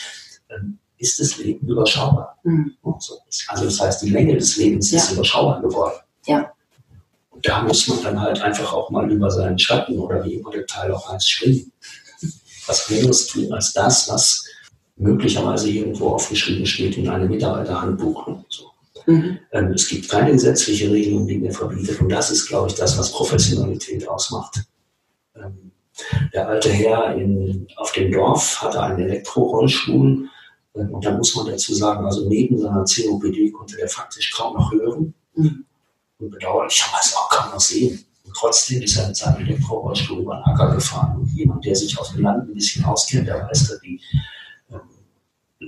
ähm, ist das Leben überschaubar. Mhm. Also das heißt, die Länge des Lebens ja. ist überschaubar geworden. Ja. Und da muss man dann halt einfach auch mal über seinen Schatten oder wie immer der Teil auch heißt springen. Was anderes tun als das, was möglicherweise irgendwo aufgeschrieben steht in einem Mitarbeiterhandbuch. So. Mhm. Ähm, es gibt keine gesetzliche Regelung, die mir verbietet. Und das ist, glaube ich, das, was Professionalität ausmacht. Ähm, der alte Herr in, auf dem Dorf hatte einen Elektrorollstuhl und da muss man dazu sagen, also neben seiner COPD konnte er faktisch kaum noch hören. Mhm. Und bedauerlicherweise auch kaum noch sehen. Und trotzdem ist er mit seinem Elektrorollstuhl über den Acker gefahren. Und jemand, der sich auf dem Land ein bisschen auskennt, der weiß, dass die ähm,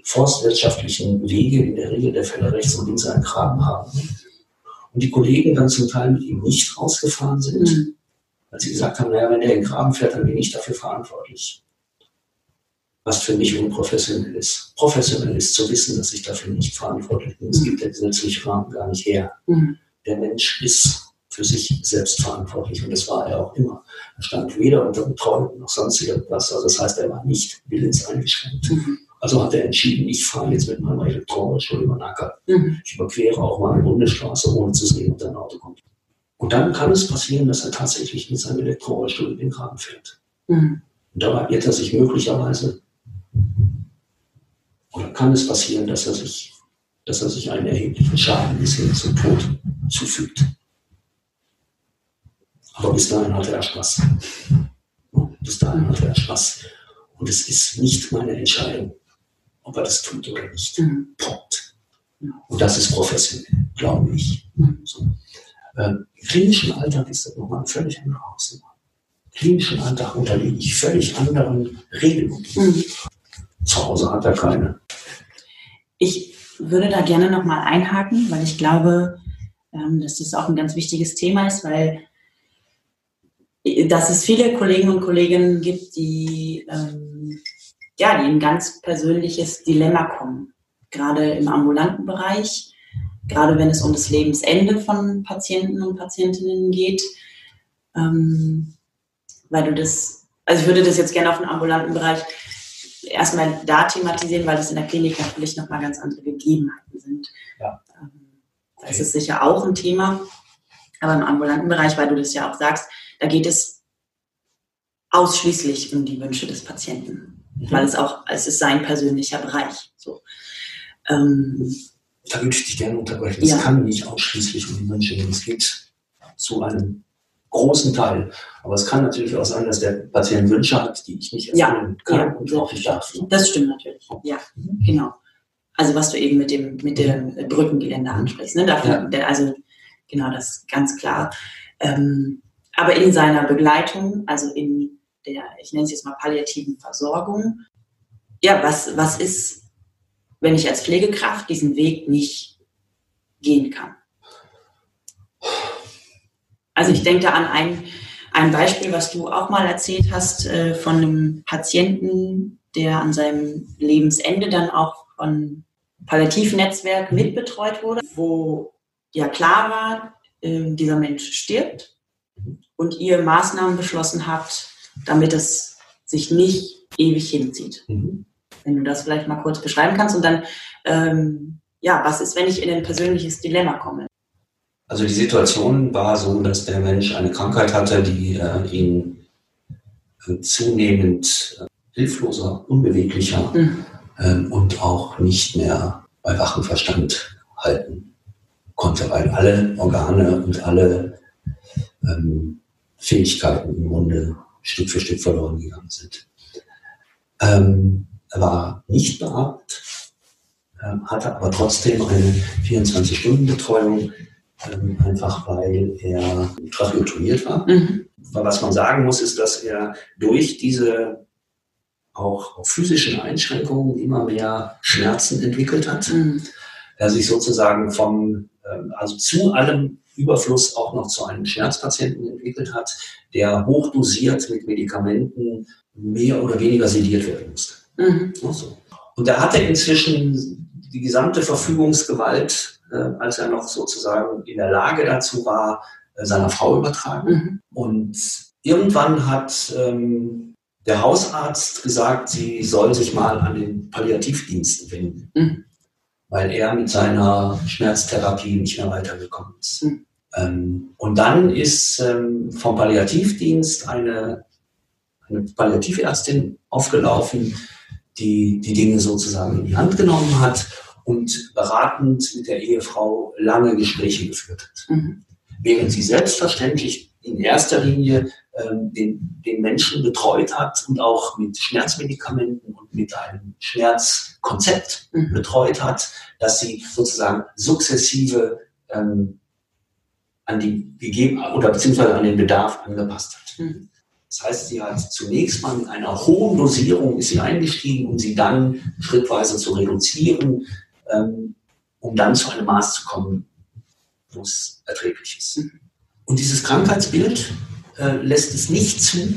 forstwirtschaftlichen Wege in der Regel der Fälle rechts und links einen Graben haben. Und die Kollegen dann zum Teil mit ihm nicht rausgefahren sind, mhm. weil sie gesagt haben, naja, wenn der in den Graben fährt, dann bin ich dafür verantwortlich was für mich unprofessionell ist. Professionell ist zu wissen, dass ich dafür nicht verantwortlich bin. Es gibt der gesetzliche Rahmen gar nicht her. Mhm. Der Mensch ist für sich selbst verantwortlich und das war er auch immer. Er stand weder unter Betreuung noch sonst irgendwas. Also das heißt, er war nicht willenseingeschränkt. Mhm. Also hat er entschieden, ich fahre jetzt mit meinem Elektroauto über den Acker. Mhm. Ich überquere auch mal eine Bundesstraße, ohne zu sehen, ob da ein Auto kommt. Und dann kann es passieren, dass er tatsächlich mit seinem Elektroauto in den Graben fährt. Mhm. Und dabei wird er sich möglicherweise oder kann es passieren, dass er sich, dass er sich einen erheblichen Schaden bis hin zum Tod zufügt. Aber bis dahin hatte er Spaß. Bis dahin hatte er Spaß. Und es ist nicht meine Entscheidung, ob er das tut oder nicht. Mhm. Punkt. Und das ist professionell, glaube ich. Mhm. So. Ähm, Im klinischen Alltag ist das nochmal eine völlig andere Hausnummer. Klinischen Alltag unterliege ich völlig anderen Regelungen. Zu Hause hat er keine. Ich würde da gerne nochmal einhaken, weil ich glaube, ähm, dass das auch ein ganz wichtiges Thema ist, weil dass es viele Kolleginnen und Kollegen gibt, die, ähm, ja, die in ein ganz persönliches Dilemma kommen. Gerade im ambulanten Bereich, gerade wenn es um das Lebensende von Patienten und Patientinnen geht. Ähm, weil du das, also ich würde das jetzt gerne auf den ambulanten Bereich erstmal da thematisieren, weil das in der Klinik natürlich nochmal ganz andere Gegebenheiten sind. Ja. Ähm, das okay. ist sicher auch ein Thema, aber im ambulanten Bereich, weil du das ja auch sagst, da geht es ausschließlich um die Wünsche des Patienten, mhm. weil es auch, es ist sein persönlicher Bereich. So. Ähm, da würde ich dich gerne unterbrechen. Es ja. kann nicht ausschließlich um die Wünsche gehen. Es geht zu einem großen Teil. Aber es kann natürlich auch sein, dass der Patient Wünsche hat, die ich nicht erfüllen ja, kann ja, und auch nicht darf. Ne? Das stimmt natürlich. Ja, mhm. genau. Also was du eben mit dem, mit dem Brückengeländer ansprichst. Ne? Dafür, ja. Also genau, das ist ganz klar. Ähm, aber in seiner Begleitung, also in der, ich nenne es jetzt mal palliativen Versorgung, ja, was, was ist, wenn ich als Pflegekraft diesen Weg nicht gehen kann? Also ich denke da an ein, ein Beispiel, was du auch mal erzählt hast, äh, von einem Patienten, der an seinem Lebensende dann auch von Palliativnetzwerk mitbetreut wurde, wo ja klar war, äh, dieser Mensch stirbt und ihr Maßnahmen beschlossen habt, damit es sich nicht ewig hinzieht. Mhm. Wenn du das vielleicht mal kurz beschreiben kannst und dann, ähm, ja, was ist, wenn ich in ein persönliches Dilemma komme? Also die Situation war so, dass der Mensch eine Krankheit hatte, die äh, ihn äh, zunehmend äh, hilfloser, unbeweglicher mhm. Ähm, und auch nicht mehr bei wachem Verstand halten konnte, weil alle Organe und alle ähm, Fähigkeiten im Grunde Stück für Stück verloren gegangen sind. Ähm, er war nicht beatmet, ähm, hatte aber trotzdem eine 24-Stunden-Betreuung ähm, einfach weil er tracheotomiert war. Mhm. Was man sagen muss, ist, dass er durch diese auch physischen Einschränkungen immer mehr Schmerzen entwickelt hat. Mhm. Er sich sozusagen vom, ähm, also zu allem Überfluss auch noch zu einem Schmerzpatienten entwickelt hat, der hochdosiert mit Medikamenten mehr oder weniger sediert werden musste. Mhm. Und hat er inzwischen die gesamte Verfügungsgewalt als er noch sozusagen in der Lage dazu war, äh, seiner Frau übertragen. Mhm. Und irgendwann hat ähm, der Hausarzt gesagt, sie soll sich mal an den Palliativdienst wenden, mhm. weil er mit seiner Schmerztherapie nicht mehr weitergekommen ist. Mhm. Ähm, und dann ist ähm, vom Palliativdienst eine, eine Palliativärztin aufgelaufen, die die Dinge sozusagen in die Hand genommen hat und beratend mit der Ehefrau lange Gespräche geführt hat. Mhm. Während sie selbstverständlich in erster Linie ähm, den, den Menschen betreut hat und auch mit Schmerzmedikamenten und mit einem Schmerzkonzept mhm. betreut hat, dass sie sozusagen sukzessive ähm, an die gegeben oder beziehungsweise an den Bedarf angepasst hat. Mhm. Das heißt, sie hat zunächst mal mit einer hohen Dosierung ist sie eingestiegen, um sie dann schrittweise zu reduzieren, ähm, um dann zu einem Maß zu kommen, wo es erträglich ist. Und dieses Krankheitsbild äh, lässt es nicht zu,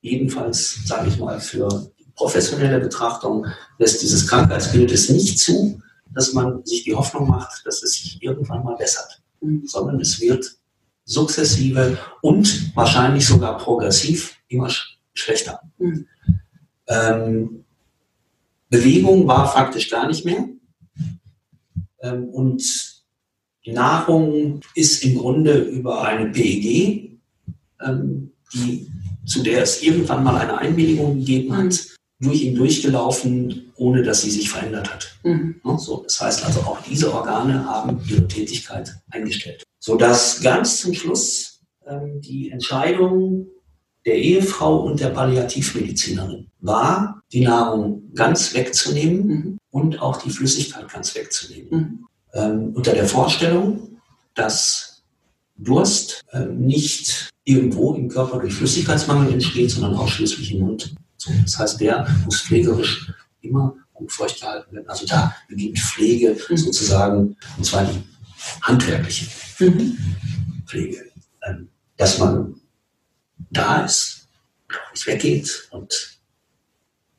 jedenfalls sage ich mal für professionelle Betrachtung, lässt dieses Krankheitsbild es nicht zu, dass man sich die Hoffnung macht, dass es sich irgendwann mal bessert, mhm. sondern es wird sukzessive und wahrscheinlich sogar progressiv immer sch schlechter. Mhm. Ähm, Bewegung war faktisch gar nicht mehr. Ähm, und Nahrung ist im Grunde über eine PEG, ähm, die, zu der es irgendwann mal eine Einwilligung gegeben hat, mhm. durch ihn durchgelaufen, ohne dass sie sich verändert hat. Mhm. So, das heißt also, auch diese Organe haben ihre Tätigkeit eingestellt. Sodass ganz zum Schluss ähm, die Entscheidung der Ehefrau und der Palliativmedizinerin war, die Nahrung ganz wegzunehmen mhm. und auch die Flüssigkeit ganz wegzunehmen. Mhm. Ähm, unter der Vorstellung, dass Durst äh, nicht irgendwo im Körper durch Flüssigkeitsmangel entsteht, sondern ausschließlich im Mund. So, das heißt, der muss pflegerisch immer gut feucht gehalten werden. Also da beginnt Pflege mhm. sozusagen, und zwar die handwerkliche mhm. Pflege. Ähm, dass man da ist, nicht weggeht und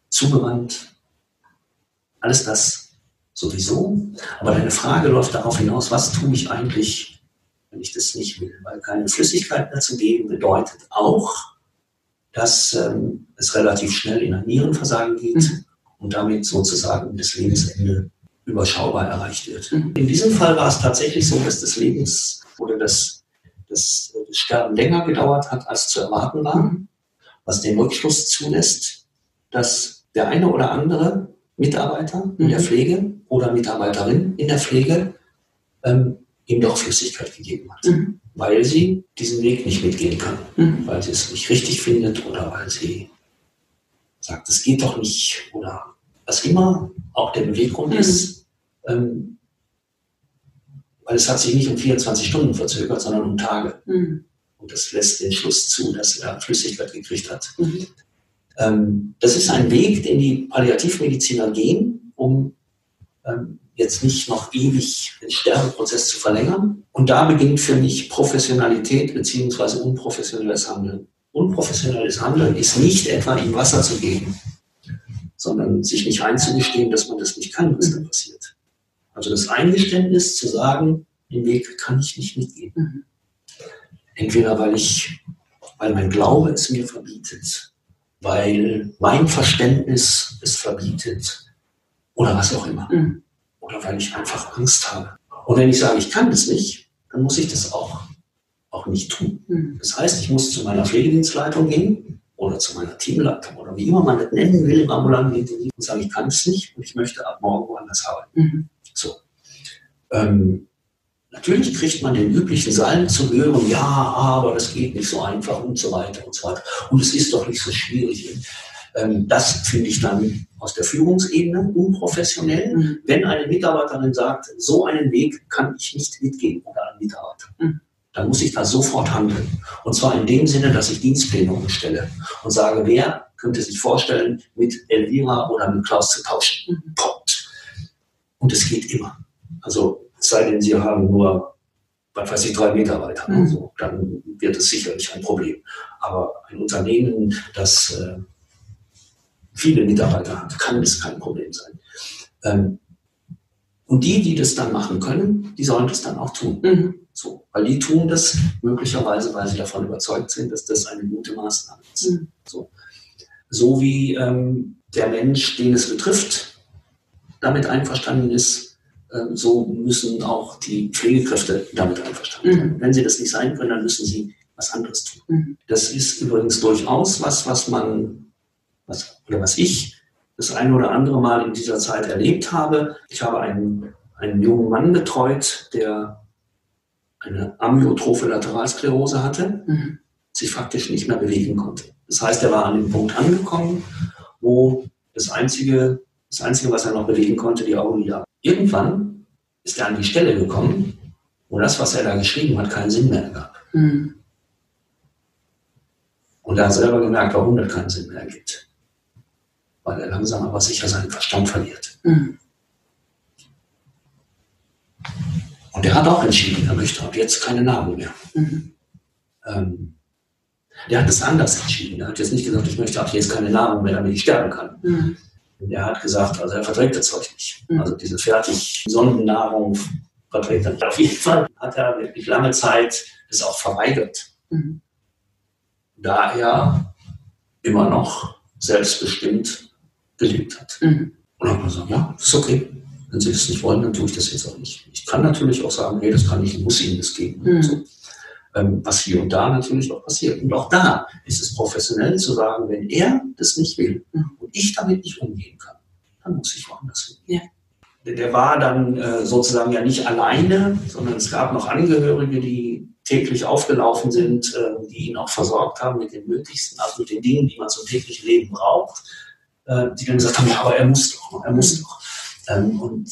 zugewandt. Alles das sowieso. Aber deine Frage läuft darauf hinaus, was tue ich eigentlich, wenn ich das nicht will? Weil keine Flüssigkeit mehr zu geben bedeutet auch, dass ähm, es relativ schnell in ein Nierenversagen geht mhm. und damit sozusagen das Lebensende überschaubar erreicht wird. Mhm. In diesem Fall war es tatsächlich so, dass das Lebens oder das, das, länger gedauert hat, als zu erwarten war, mhm. was den Rückschluss zulässt, dass der eine oder andere Mitarbeiter in der mhm. Pflege oder Mitarbeiterin in der Pflege ähm, ihm doch Flüssigkeit gegeben hat, mhm. weil sie diesen Weg nicht mitgehen kann, mhm. weil sie es nicht richtig findet oder weil sie sagt, es geht doch nicht oder was immer auch der Beweggrund mhm. ist, ähm, weil es hat sich nicht um 24 Stunden verzögert, sondern um Tage. Mhm. Und das lässt den Schluss zu, dass er Flüssigkeit gekriegt hat. Mhm. Ähm, das ist ein Weg, den die Palliativmediziner gehen, um ähm, jetzt nicht noch ewig den Sterbeprozess zu verlängern. Und da beginnt für mich Professionalität beziehungsweise unprofessionelles Handeln. Unprofessionelles Handeln ist nicht etwa ihm Wasser zu geben, sondern sich nicht einzugestehen, dass man das nicht kann, was da passiert. Also das Eingeständnis zu sagen, den Weg kann ich nicht mitgehen. Mhm. Entweder weil ich, weil mein Glaube es mir verbietet, weil mein Verständnis es verbietet oder was auch immer. Mhm. Oder weil ich einfach Angst habe. Und wenn ich sage, ich kann das nicht, dann muss ich das auch, auch nicht tun. Mhm. Das heißt, ich muss zu meiner Pflegedienstleitung gehen oder zu meiner Teamleitung oder wie immer man das nennen will im ambulanten Intensiv und sagen, ich kann es nicht und ich möchte ab morgen woanders arbeiten. So. Ähm, natürlich kriegt man den üblichen Salm zu hören, ja, aber das geht nicht so einfach und so weiter und so weiter. Und es ist doch nicht so schwierig. Ähm, das finde ich dann aus der Führungsebene unprofessionell, mhm. wenn eine Mitarbeiterin sagt, so einen Weg kann ich nicht mitgehen oder ein Mitarbeiter. Mhm. Dann muss ich da sofort handeln. Und zwar in dem Sinne, dass ich Dienstpläne umstelle und sage, wer könnte sich vorstellen, mit Elvira oder mit Klaus zu tauschen. Mhm. Punkt. Und es geht immer. Also es sei denn, Sie haben nur, was weiß ich, drei Mitarbeiter. Mhm. Also, dann wird es sicherlich ein Problem. Aber ein Unternehmen, das äh, viele Mitarbeiter hat, kann es kein Problem sein. Ähm, und die, die das dann machen können, die sollen das dann auch tun. Mhm. So, weil die tun das möglicherweise, weil sie davon überzeugt sind, dass das eine gute Maßnahme ist. Mhm. So. so wie ähm, der Mensch, den es betrifft, damit einverstanden ist, ähm, so müssen auch die Pflegekräfte damit einverstanden sein. Mhm. Wenn sie das nicht sein können, dann müssen sie was anderes tun. Mhm. Das ist übrigens durchaus was, was man was, oder was ich das eine oder andere Mal in dieser Zeit erlebt habe. Ich habe einen, einen jungen Mann betreut, der eine amyotrophe Lateralsklerose hatte, mhm. sich faktisch nicht mehr bewegen konnte. Das heißt, er war an dem Punkt angekommen, wo das Einzige, das Einzige, was er noch bewegen konnte, die Augenlider. Irgendwann ist er an die Stelle gekommen, wo das, was er da geschrieben hat, keinen Sinn mehr gab. Mhm. Und er hat selber gemerkt, warum das keinen Sinn mehr ergibt weil er langsam aber sicher seinen Verstand verliert. Mhm. Und er hat auch entschieden, er möchte ab jetzt keine Nahrung mehr. Mhm. Ähm, der hat es anders entschieden. Er hat jetzt nicht gesagt, ich möchte ab jetzt keine Nahrung mehr, damit ich sterben kann. Mhm. Er hat gesagt, also er verträgt das Zeug nicht. Mhm. Also diese fertig Sondennahrung verträgt er nicht. Auf jeden Fall hat er wirklich lange Zeit es auch verweigert. Mhm. Da er immer noch selbstbestimmt gelebt hat. Mhm. Und dann hat man gesagt, ja, ist okay. Wenn Sie das nicht wollen, dann tue ich das jetzt auch nicht. Ich kann natürlich auch sagen, hey, das kann ich, ich muss Ihnen das geben. Mhm. So. Ähm, was hier und da natürlich auch passiert. Und auch da ist es professionell zu sagen, wenn er das nicht will mhm. und ich damit nicht umgehen kann, dann muss ich woanders hin. Ja. Der war dann äh, sozusagen ja nicht alleine, sondern es gab noch Angehörige, die täglich aufgelaufen sind, äh, die ihn auch versorgt haben mit den nötigsten, also mit den Dingen, die man zum täglichen Leben braucht äh, die dann gesagt haben, ja, aber er muss doch, er muss doch. Ähm, und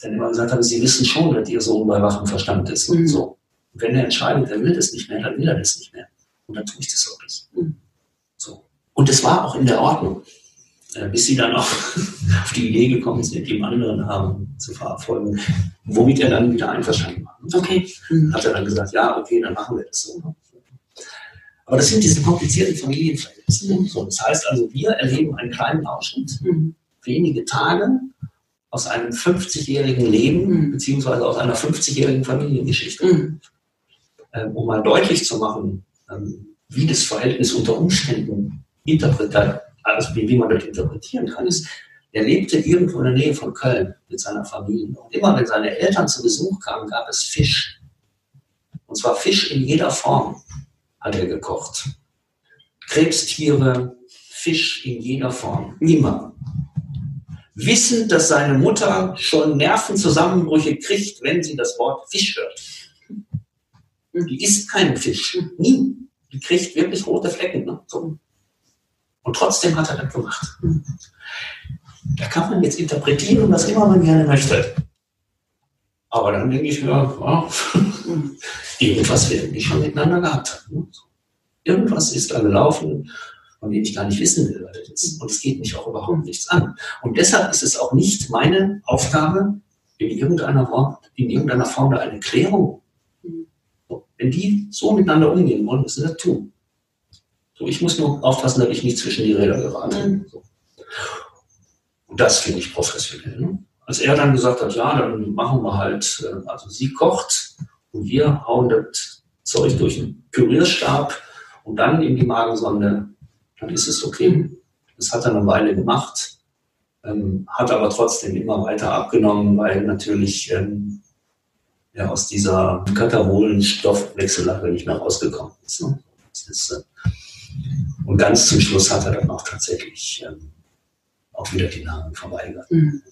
dann immer gesagt haben, sie wissen schon, dass ihr Sohn bei wachem Verstand ist. Und mhm. so. Und wenn er entscheidet, er will das nicht mehr, dann will er das nicht mehr. Und dann tue ich das auch nicht. Mhm. So. Und es war auch in der Ordnung. Äh, bis sie dann auch auf die Idee gekommen sind, dem anderen haben zu verfolgen, womit er dann wieder einverstanden war. Okay. Mhm. Hat er dann gesagt, ja, okay, dann machen wir das so. Aber das sind diese komplizierten Familienverhältnisse. So, das heißt also, wir erleben einen kleinen Ausschnitt, wenige Tage aus einem 50-jährigen Leben, beziehungsweise aus einer 50-jährigen Familiengeschichte. Ähm, um mal deutlich zu machen, ähm, wie das Verhältnis unter Umständen interpretiert, also wie, wie man das interpretieren kann, ist, er lebte irgendwo in der Nähe von Köln mit seiner Familie. Und immer wenn seine Eltern zu Besuch kamen, gab es Fisch. Und zwar Fisch in jeder Form hat er gekocht. Krebstiere, Fisch in jeder Form. Immer. Wissend, dass seine Mutter schon Nervenzusammenbrüche kriegt, wenn sie das Wort Fisch hört. Die isst keinen Fisch. Nie. Die kriegt wirklich rote Flecken. Ne? So. Und trotzdem hat er das gemacht. Da kann man jetzt interpretieren, was immer man gerne möchte. Aber dann denke ich mir, ja, irgendwas werden die schon miteinander gehabt. Irgendwas ist da gelaufen, von dem ich gar nicht wissen will. Und es geht mich auch überhaupt nichts an. Und deshalb ist es auch nicht meine Aufgabe, in irgendeiner Form, in irgendeiner Form da eine Klärung. Wenn die so miteinander umgehen wollen, müssen sie das tun. So, ich muss nur aufpassen, dass ich nicht zwischen die Räder gerate. Mhm. So. Und das finde ich professionell. Ne? Als er dann gesagt hat, ja, dann machen wir halt, äh, also sie kocht und wir hauen das Zeug durch den Pürierstab und dann in die Magensonde, dann ist es okay. Das hat er eine Weile gemacht, ähm, hat aber trotzdem immer weiter abgenommen, weil natürlich ähm, ja, aus dieser katabolen Stoffwechsellage nicht mehr rausgekommen ist. Ne? ist äh, und ganz zum Schluss hat er dann auch tatsächlich ähm, auch wieder die Namen verweigert. Mhm.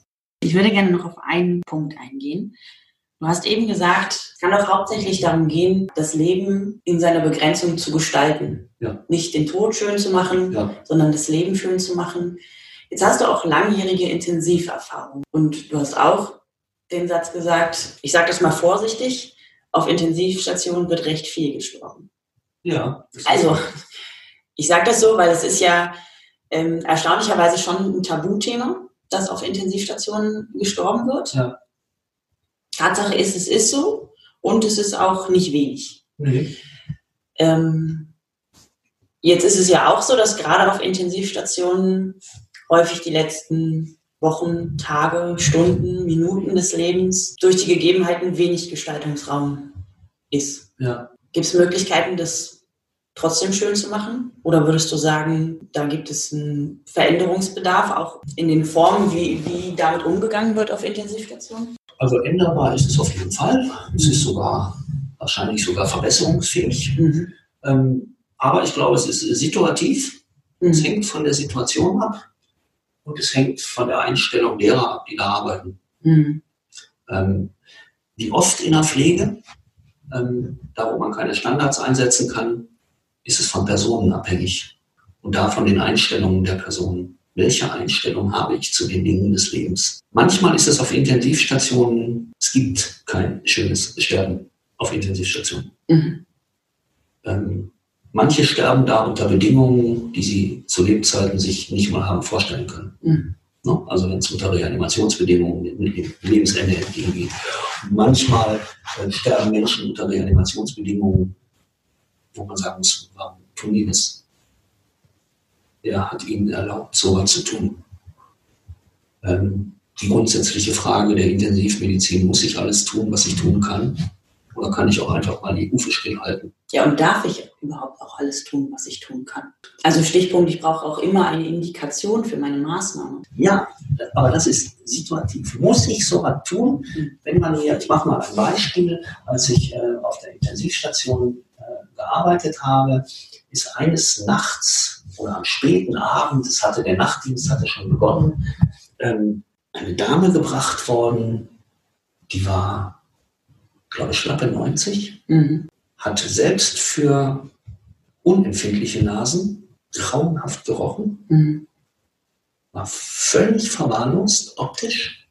Ich würde gerne noch auf einen Punkt eingehen. Du hast eben gesagt, es kann auch hauptsächlich darum gehen, das Leben in seiner Begrenzung zu gestalten. Ja. Nicht den Tod schön zu machen, ja. sondern das Leben schön zu machen. Jetzt hast du auch langjährige Intensiverfahrung und du hast auch den Satz gesagt, ich sage das mal vorsichtig, auf Intensivstationen wird recht viel gestorben. Ja. Also, ich sage das so, weil es ist ja ähm, erstaunlicherweise schon ein Tabuthema dass auf Intensivstationen gestorben wird. Ja. Tatsache ist, es ist so und es ist auch nicht wenig. Mhm. Ähm, jetzt ist es ja auch so, dass gerade auf Intensivstationen häufig die letzten Wochen, Tage, Stunden, Minuten des Lebens durch die Gegebenheiten wenig Gestaltungsraum ist. Ja. Gibt es Möglichkeiten, das trotzdem schön zu machen? Oder würdest du sagen, da gibt es einen Veränderungsbedarf, auch in den Formen, wie, wie damit umgegangen wird auf Intensivstationen? Also änderbar ist es auf jeden Fall. Es ist sogar wahrscheinlich sogar verbesserungsfähig. Mhm. Ähm, aber ich glaube, es ist situativ. Mhm. Es hängt von der Situation ab und es hängt von der Einstellung derer ab, die da arbeiten. Mhm. Ähm, wie oft in der Pflege, ähm, da wo man keine Standards einsetzen kann, ist es von Personen abhängig und davon den Einstellungen der Personen. Welche Einstellung habe ich zu den Dingen des Lebens? Manchmal ist es auf Intensivstationen, es gibt kein schönes Sterben auf Intensivstationen. Mhm. Ähm, manche sterben da unter Bedingungen, die sie zu Lebzeiten sich nicht mal haben vorstellen können. Mhm. Ne? Also wenn es unter Reanimationsbedingungen mit Lebensende entgegengeht. Manchmal äh, sterben Menschen unter Reanimationsbedingungen, wo man sagen muss, warum tun die das? Wer hat ihnen erlaubt, so was zu tun? Ähm, die grundsätzliche Frage der Intensivmedizin, muss ich alles tun, was ich tun kann? Oder kann ich auch einfach mal die Hufe stillhalten? Ja, und darf ich überhaupt auch alles tun, was ich tun kann? Also Stichpunkt, ich brauche auch immer eine Indikation für meine Maßnahme. Ja, aber das ist situativ. Muss ich so was tun, wenn man hier, ich mache mal ein Beispiel, als ich äh, auf der Intensivstation gearbeitet habe, ist eines Nachts oder am späten Abend, es hatte der Nachtdienst hatte schon begonnen, ähm, eine Dame gebracht worden, die war, glaube schlappe 90, mhm. hatte selbst für unempfindliche Nasen grauenhaft gerochen, mhm. war völlig verwahrlost optisch,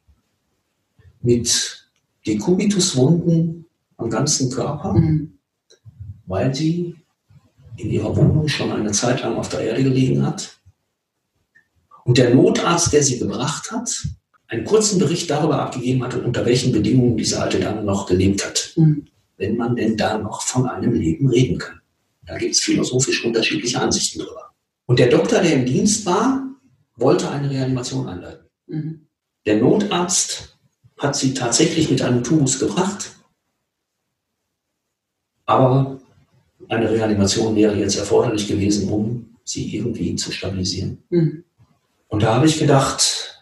mit Dekubituswunden am ganzen Körper. Mhm weil sie in ihrer Wohnung schon eine Zeit lang auf der Erde gelegen hat. Und der Notarzt, der sie gebracht hat, einen kurzen Bericht darüber abgegeben hat, unter welchen Bedingungen diese alte Dame noch gelebt hat. Mhm. Wenn man denn da noch von einem Leben reden kann. Da gibt es philosophisch unterschiedliche Ansichten drüber. Und der Doktor, der im Dienst war, wollte eine Reanimation einleiten. Mhm. Der Notarzt hat sie tatsächlich mit einem Tubus gebracht, aber eine Reanimation wäre jetzt erforderlich gewesen, um sie irgendwie zu stabilisieren. Mhm. Und da habe ich gedacht,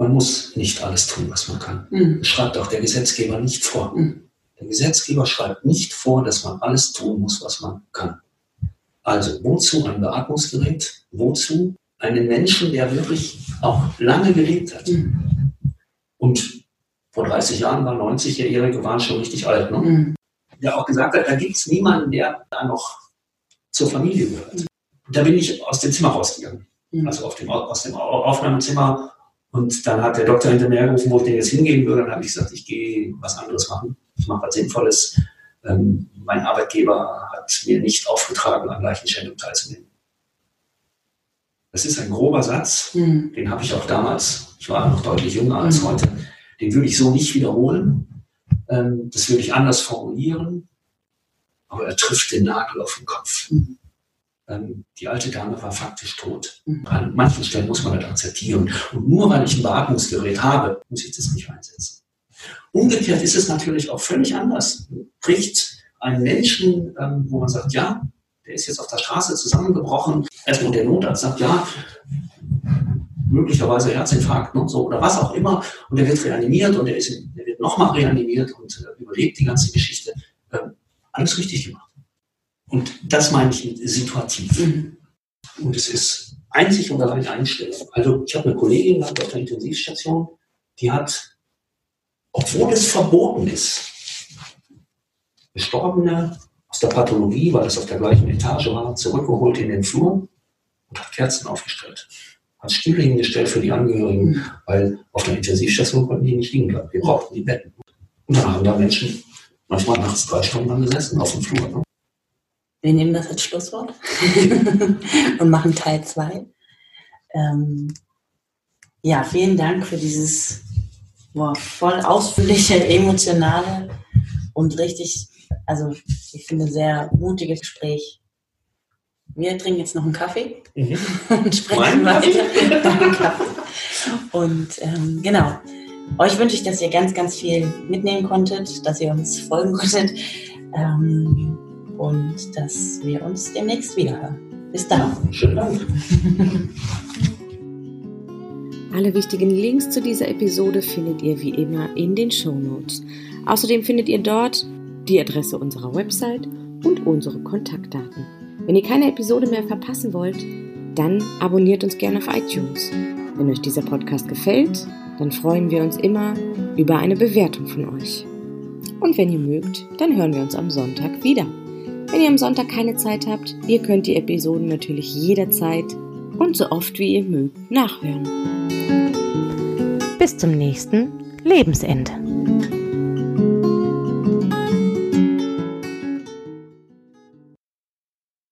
man muss nicht alles tun, was man kann. Mhm. Schreibt auch der Gesetzgeber nicht vor. Mhm. Der Gesetzgeber schreibt nicht vor, dass man alles tun muss, was man kann. Also wozu ein Beatmungsgerät? Wozu einen Menschen, der wirklich auch lange gelebt hat? Mhm. Und vor 30 Jahren waren 90-Jährige waren schon richtig alt. Ne? Mhm. Der auch gesagt hat, da gibt es niemanden, der da noch zur Familie gehört. Da bin ich aus dem Zimmer rausgegangen. Mhm. Also auf dem, aus dem Aufnahmezimmer. Und dann hat der Doktor hinter mir gerufen, wo ich denn jetzt hingehen würde. Dann habe ich gesagt, ich gehe was anderes machen ich mache was Sinnvolles. Ähm, mein Arbeitgeber hat mir nicht aufgetragen, an Leichenschändung teilzunehmen. Das ist ein grober Satz, mhm. den habe ich auch damals, ich war noch deutlich jünger als mhm. heute, den würde ich so nicht wiederholen. Ähm, das würde ich anders formulieren, aber er trifft den Nagel auf den Kopf. Mhm. Ähm, die alte Dame war faktisch tot. Mhm. An manchen Stellen muss man das akzeptieren. Und nur weil ich ein Beatmungsgerät habe, muss ich das nicht einsetzen. Umgekehrt ist es natürlich auch völlig anders. Kriegt einen Menschen, ähm, wo man sagt, ja, der ist jetzt auf der Straße zusammengebrochen, erstmal der Notarzt sagt, ja, möglicherweise Herzinfarkt und so oder was auch immer und der wird reanimiert und der, ist, der wird nochmal reanimiert und äh, überlebt die ganze Geschichte. Ähm, alles richtig gemacht. Und das meine ich mit situativ. Mhm. Und es ist einzig und allein Einstellung. Also ich habe eine Kollegin auf der Intensivstation, die hat obwohl es verboten ist. Gestorbene aus der Pathologie, weil es auf der gleichen Etage war, zurückgeholt in den Flur und hat Kerzen aufgestellt. Hat Stühle hingestellt für die Angehörigen, weil auf der Intensivstation konnten die nicht liegen bleiben. Wir brauchten die Betten. Und dann haben da Menschen manchmal nachts drei Stunden lang gesessen auf dem Flur. Ne? Wir nehmen das als Schlusswort und machen Teil 2. Ähm, ja, vielen Dank für dieses boah, voll ausführliche, emotionale und richtig, also ich finde, sehr mutiges Gespräch. Wir trinken jetzt noch einen Kaffee mhm. und sprechen weiter. und ähm, genau. Euch wünsche ich, dass ihr ganz, ganz viel mitnehmen konntet, dass ihr uns folgen konntet ähm, und dass wir uns demnächst wiederhören. Bis dann. Schönen Dank. Alle wichtigen Links zu dieser Episode findet ihr wie immer in den Show Notes. Außerdem findet ihr dort die Adresse unserer Website und unsere Kontaktdaten. Wenn ihr keine Episode mehr verpassen wollt, dann abonniert uns gerne auf iTunes. Wenn euch dieser Podcast gefällt, dann freuen wir uns immer über eine Bewertung von euch. Und wenn ihr mögt, dann hören wir uns am Sonntag wieder. Wenn ihr am Sonntag keine Zeit habt, ihr könnt die Episoden natürlich jederzeit und so oft wie ihr mögt nachhören. Bis zum nächsten Lebensende.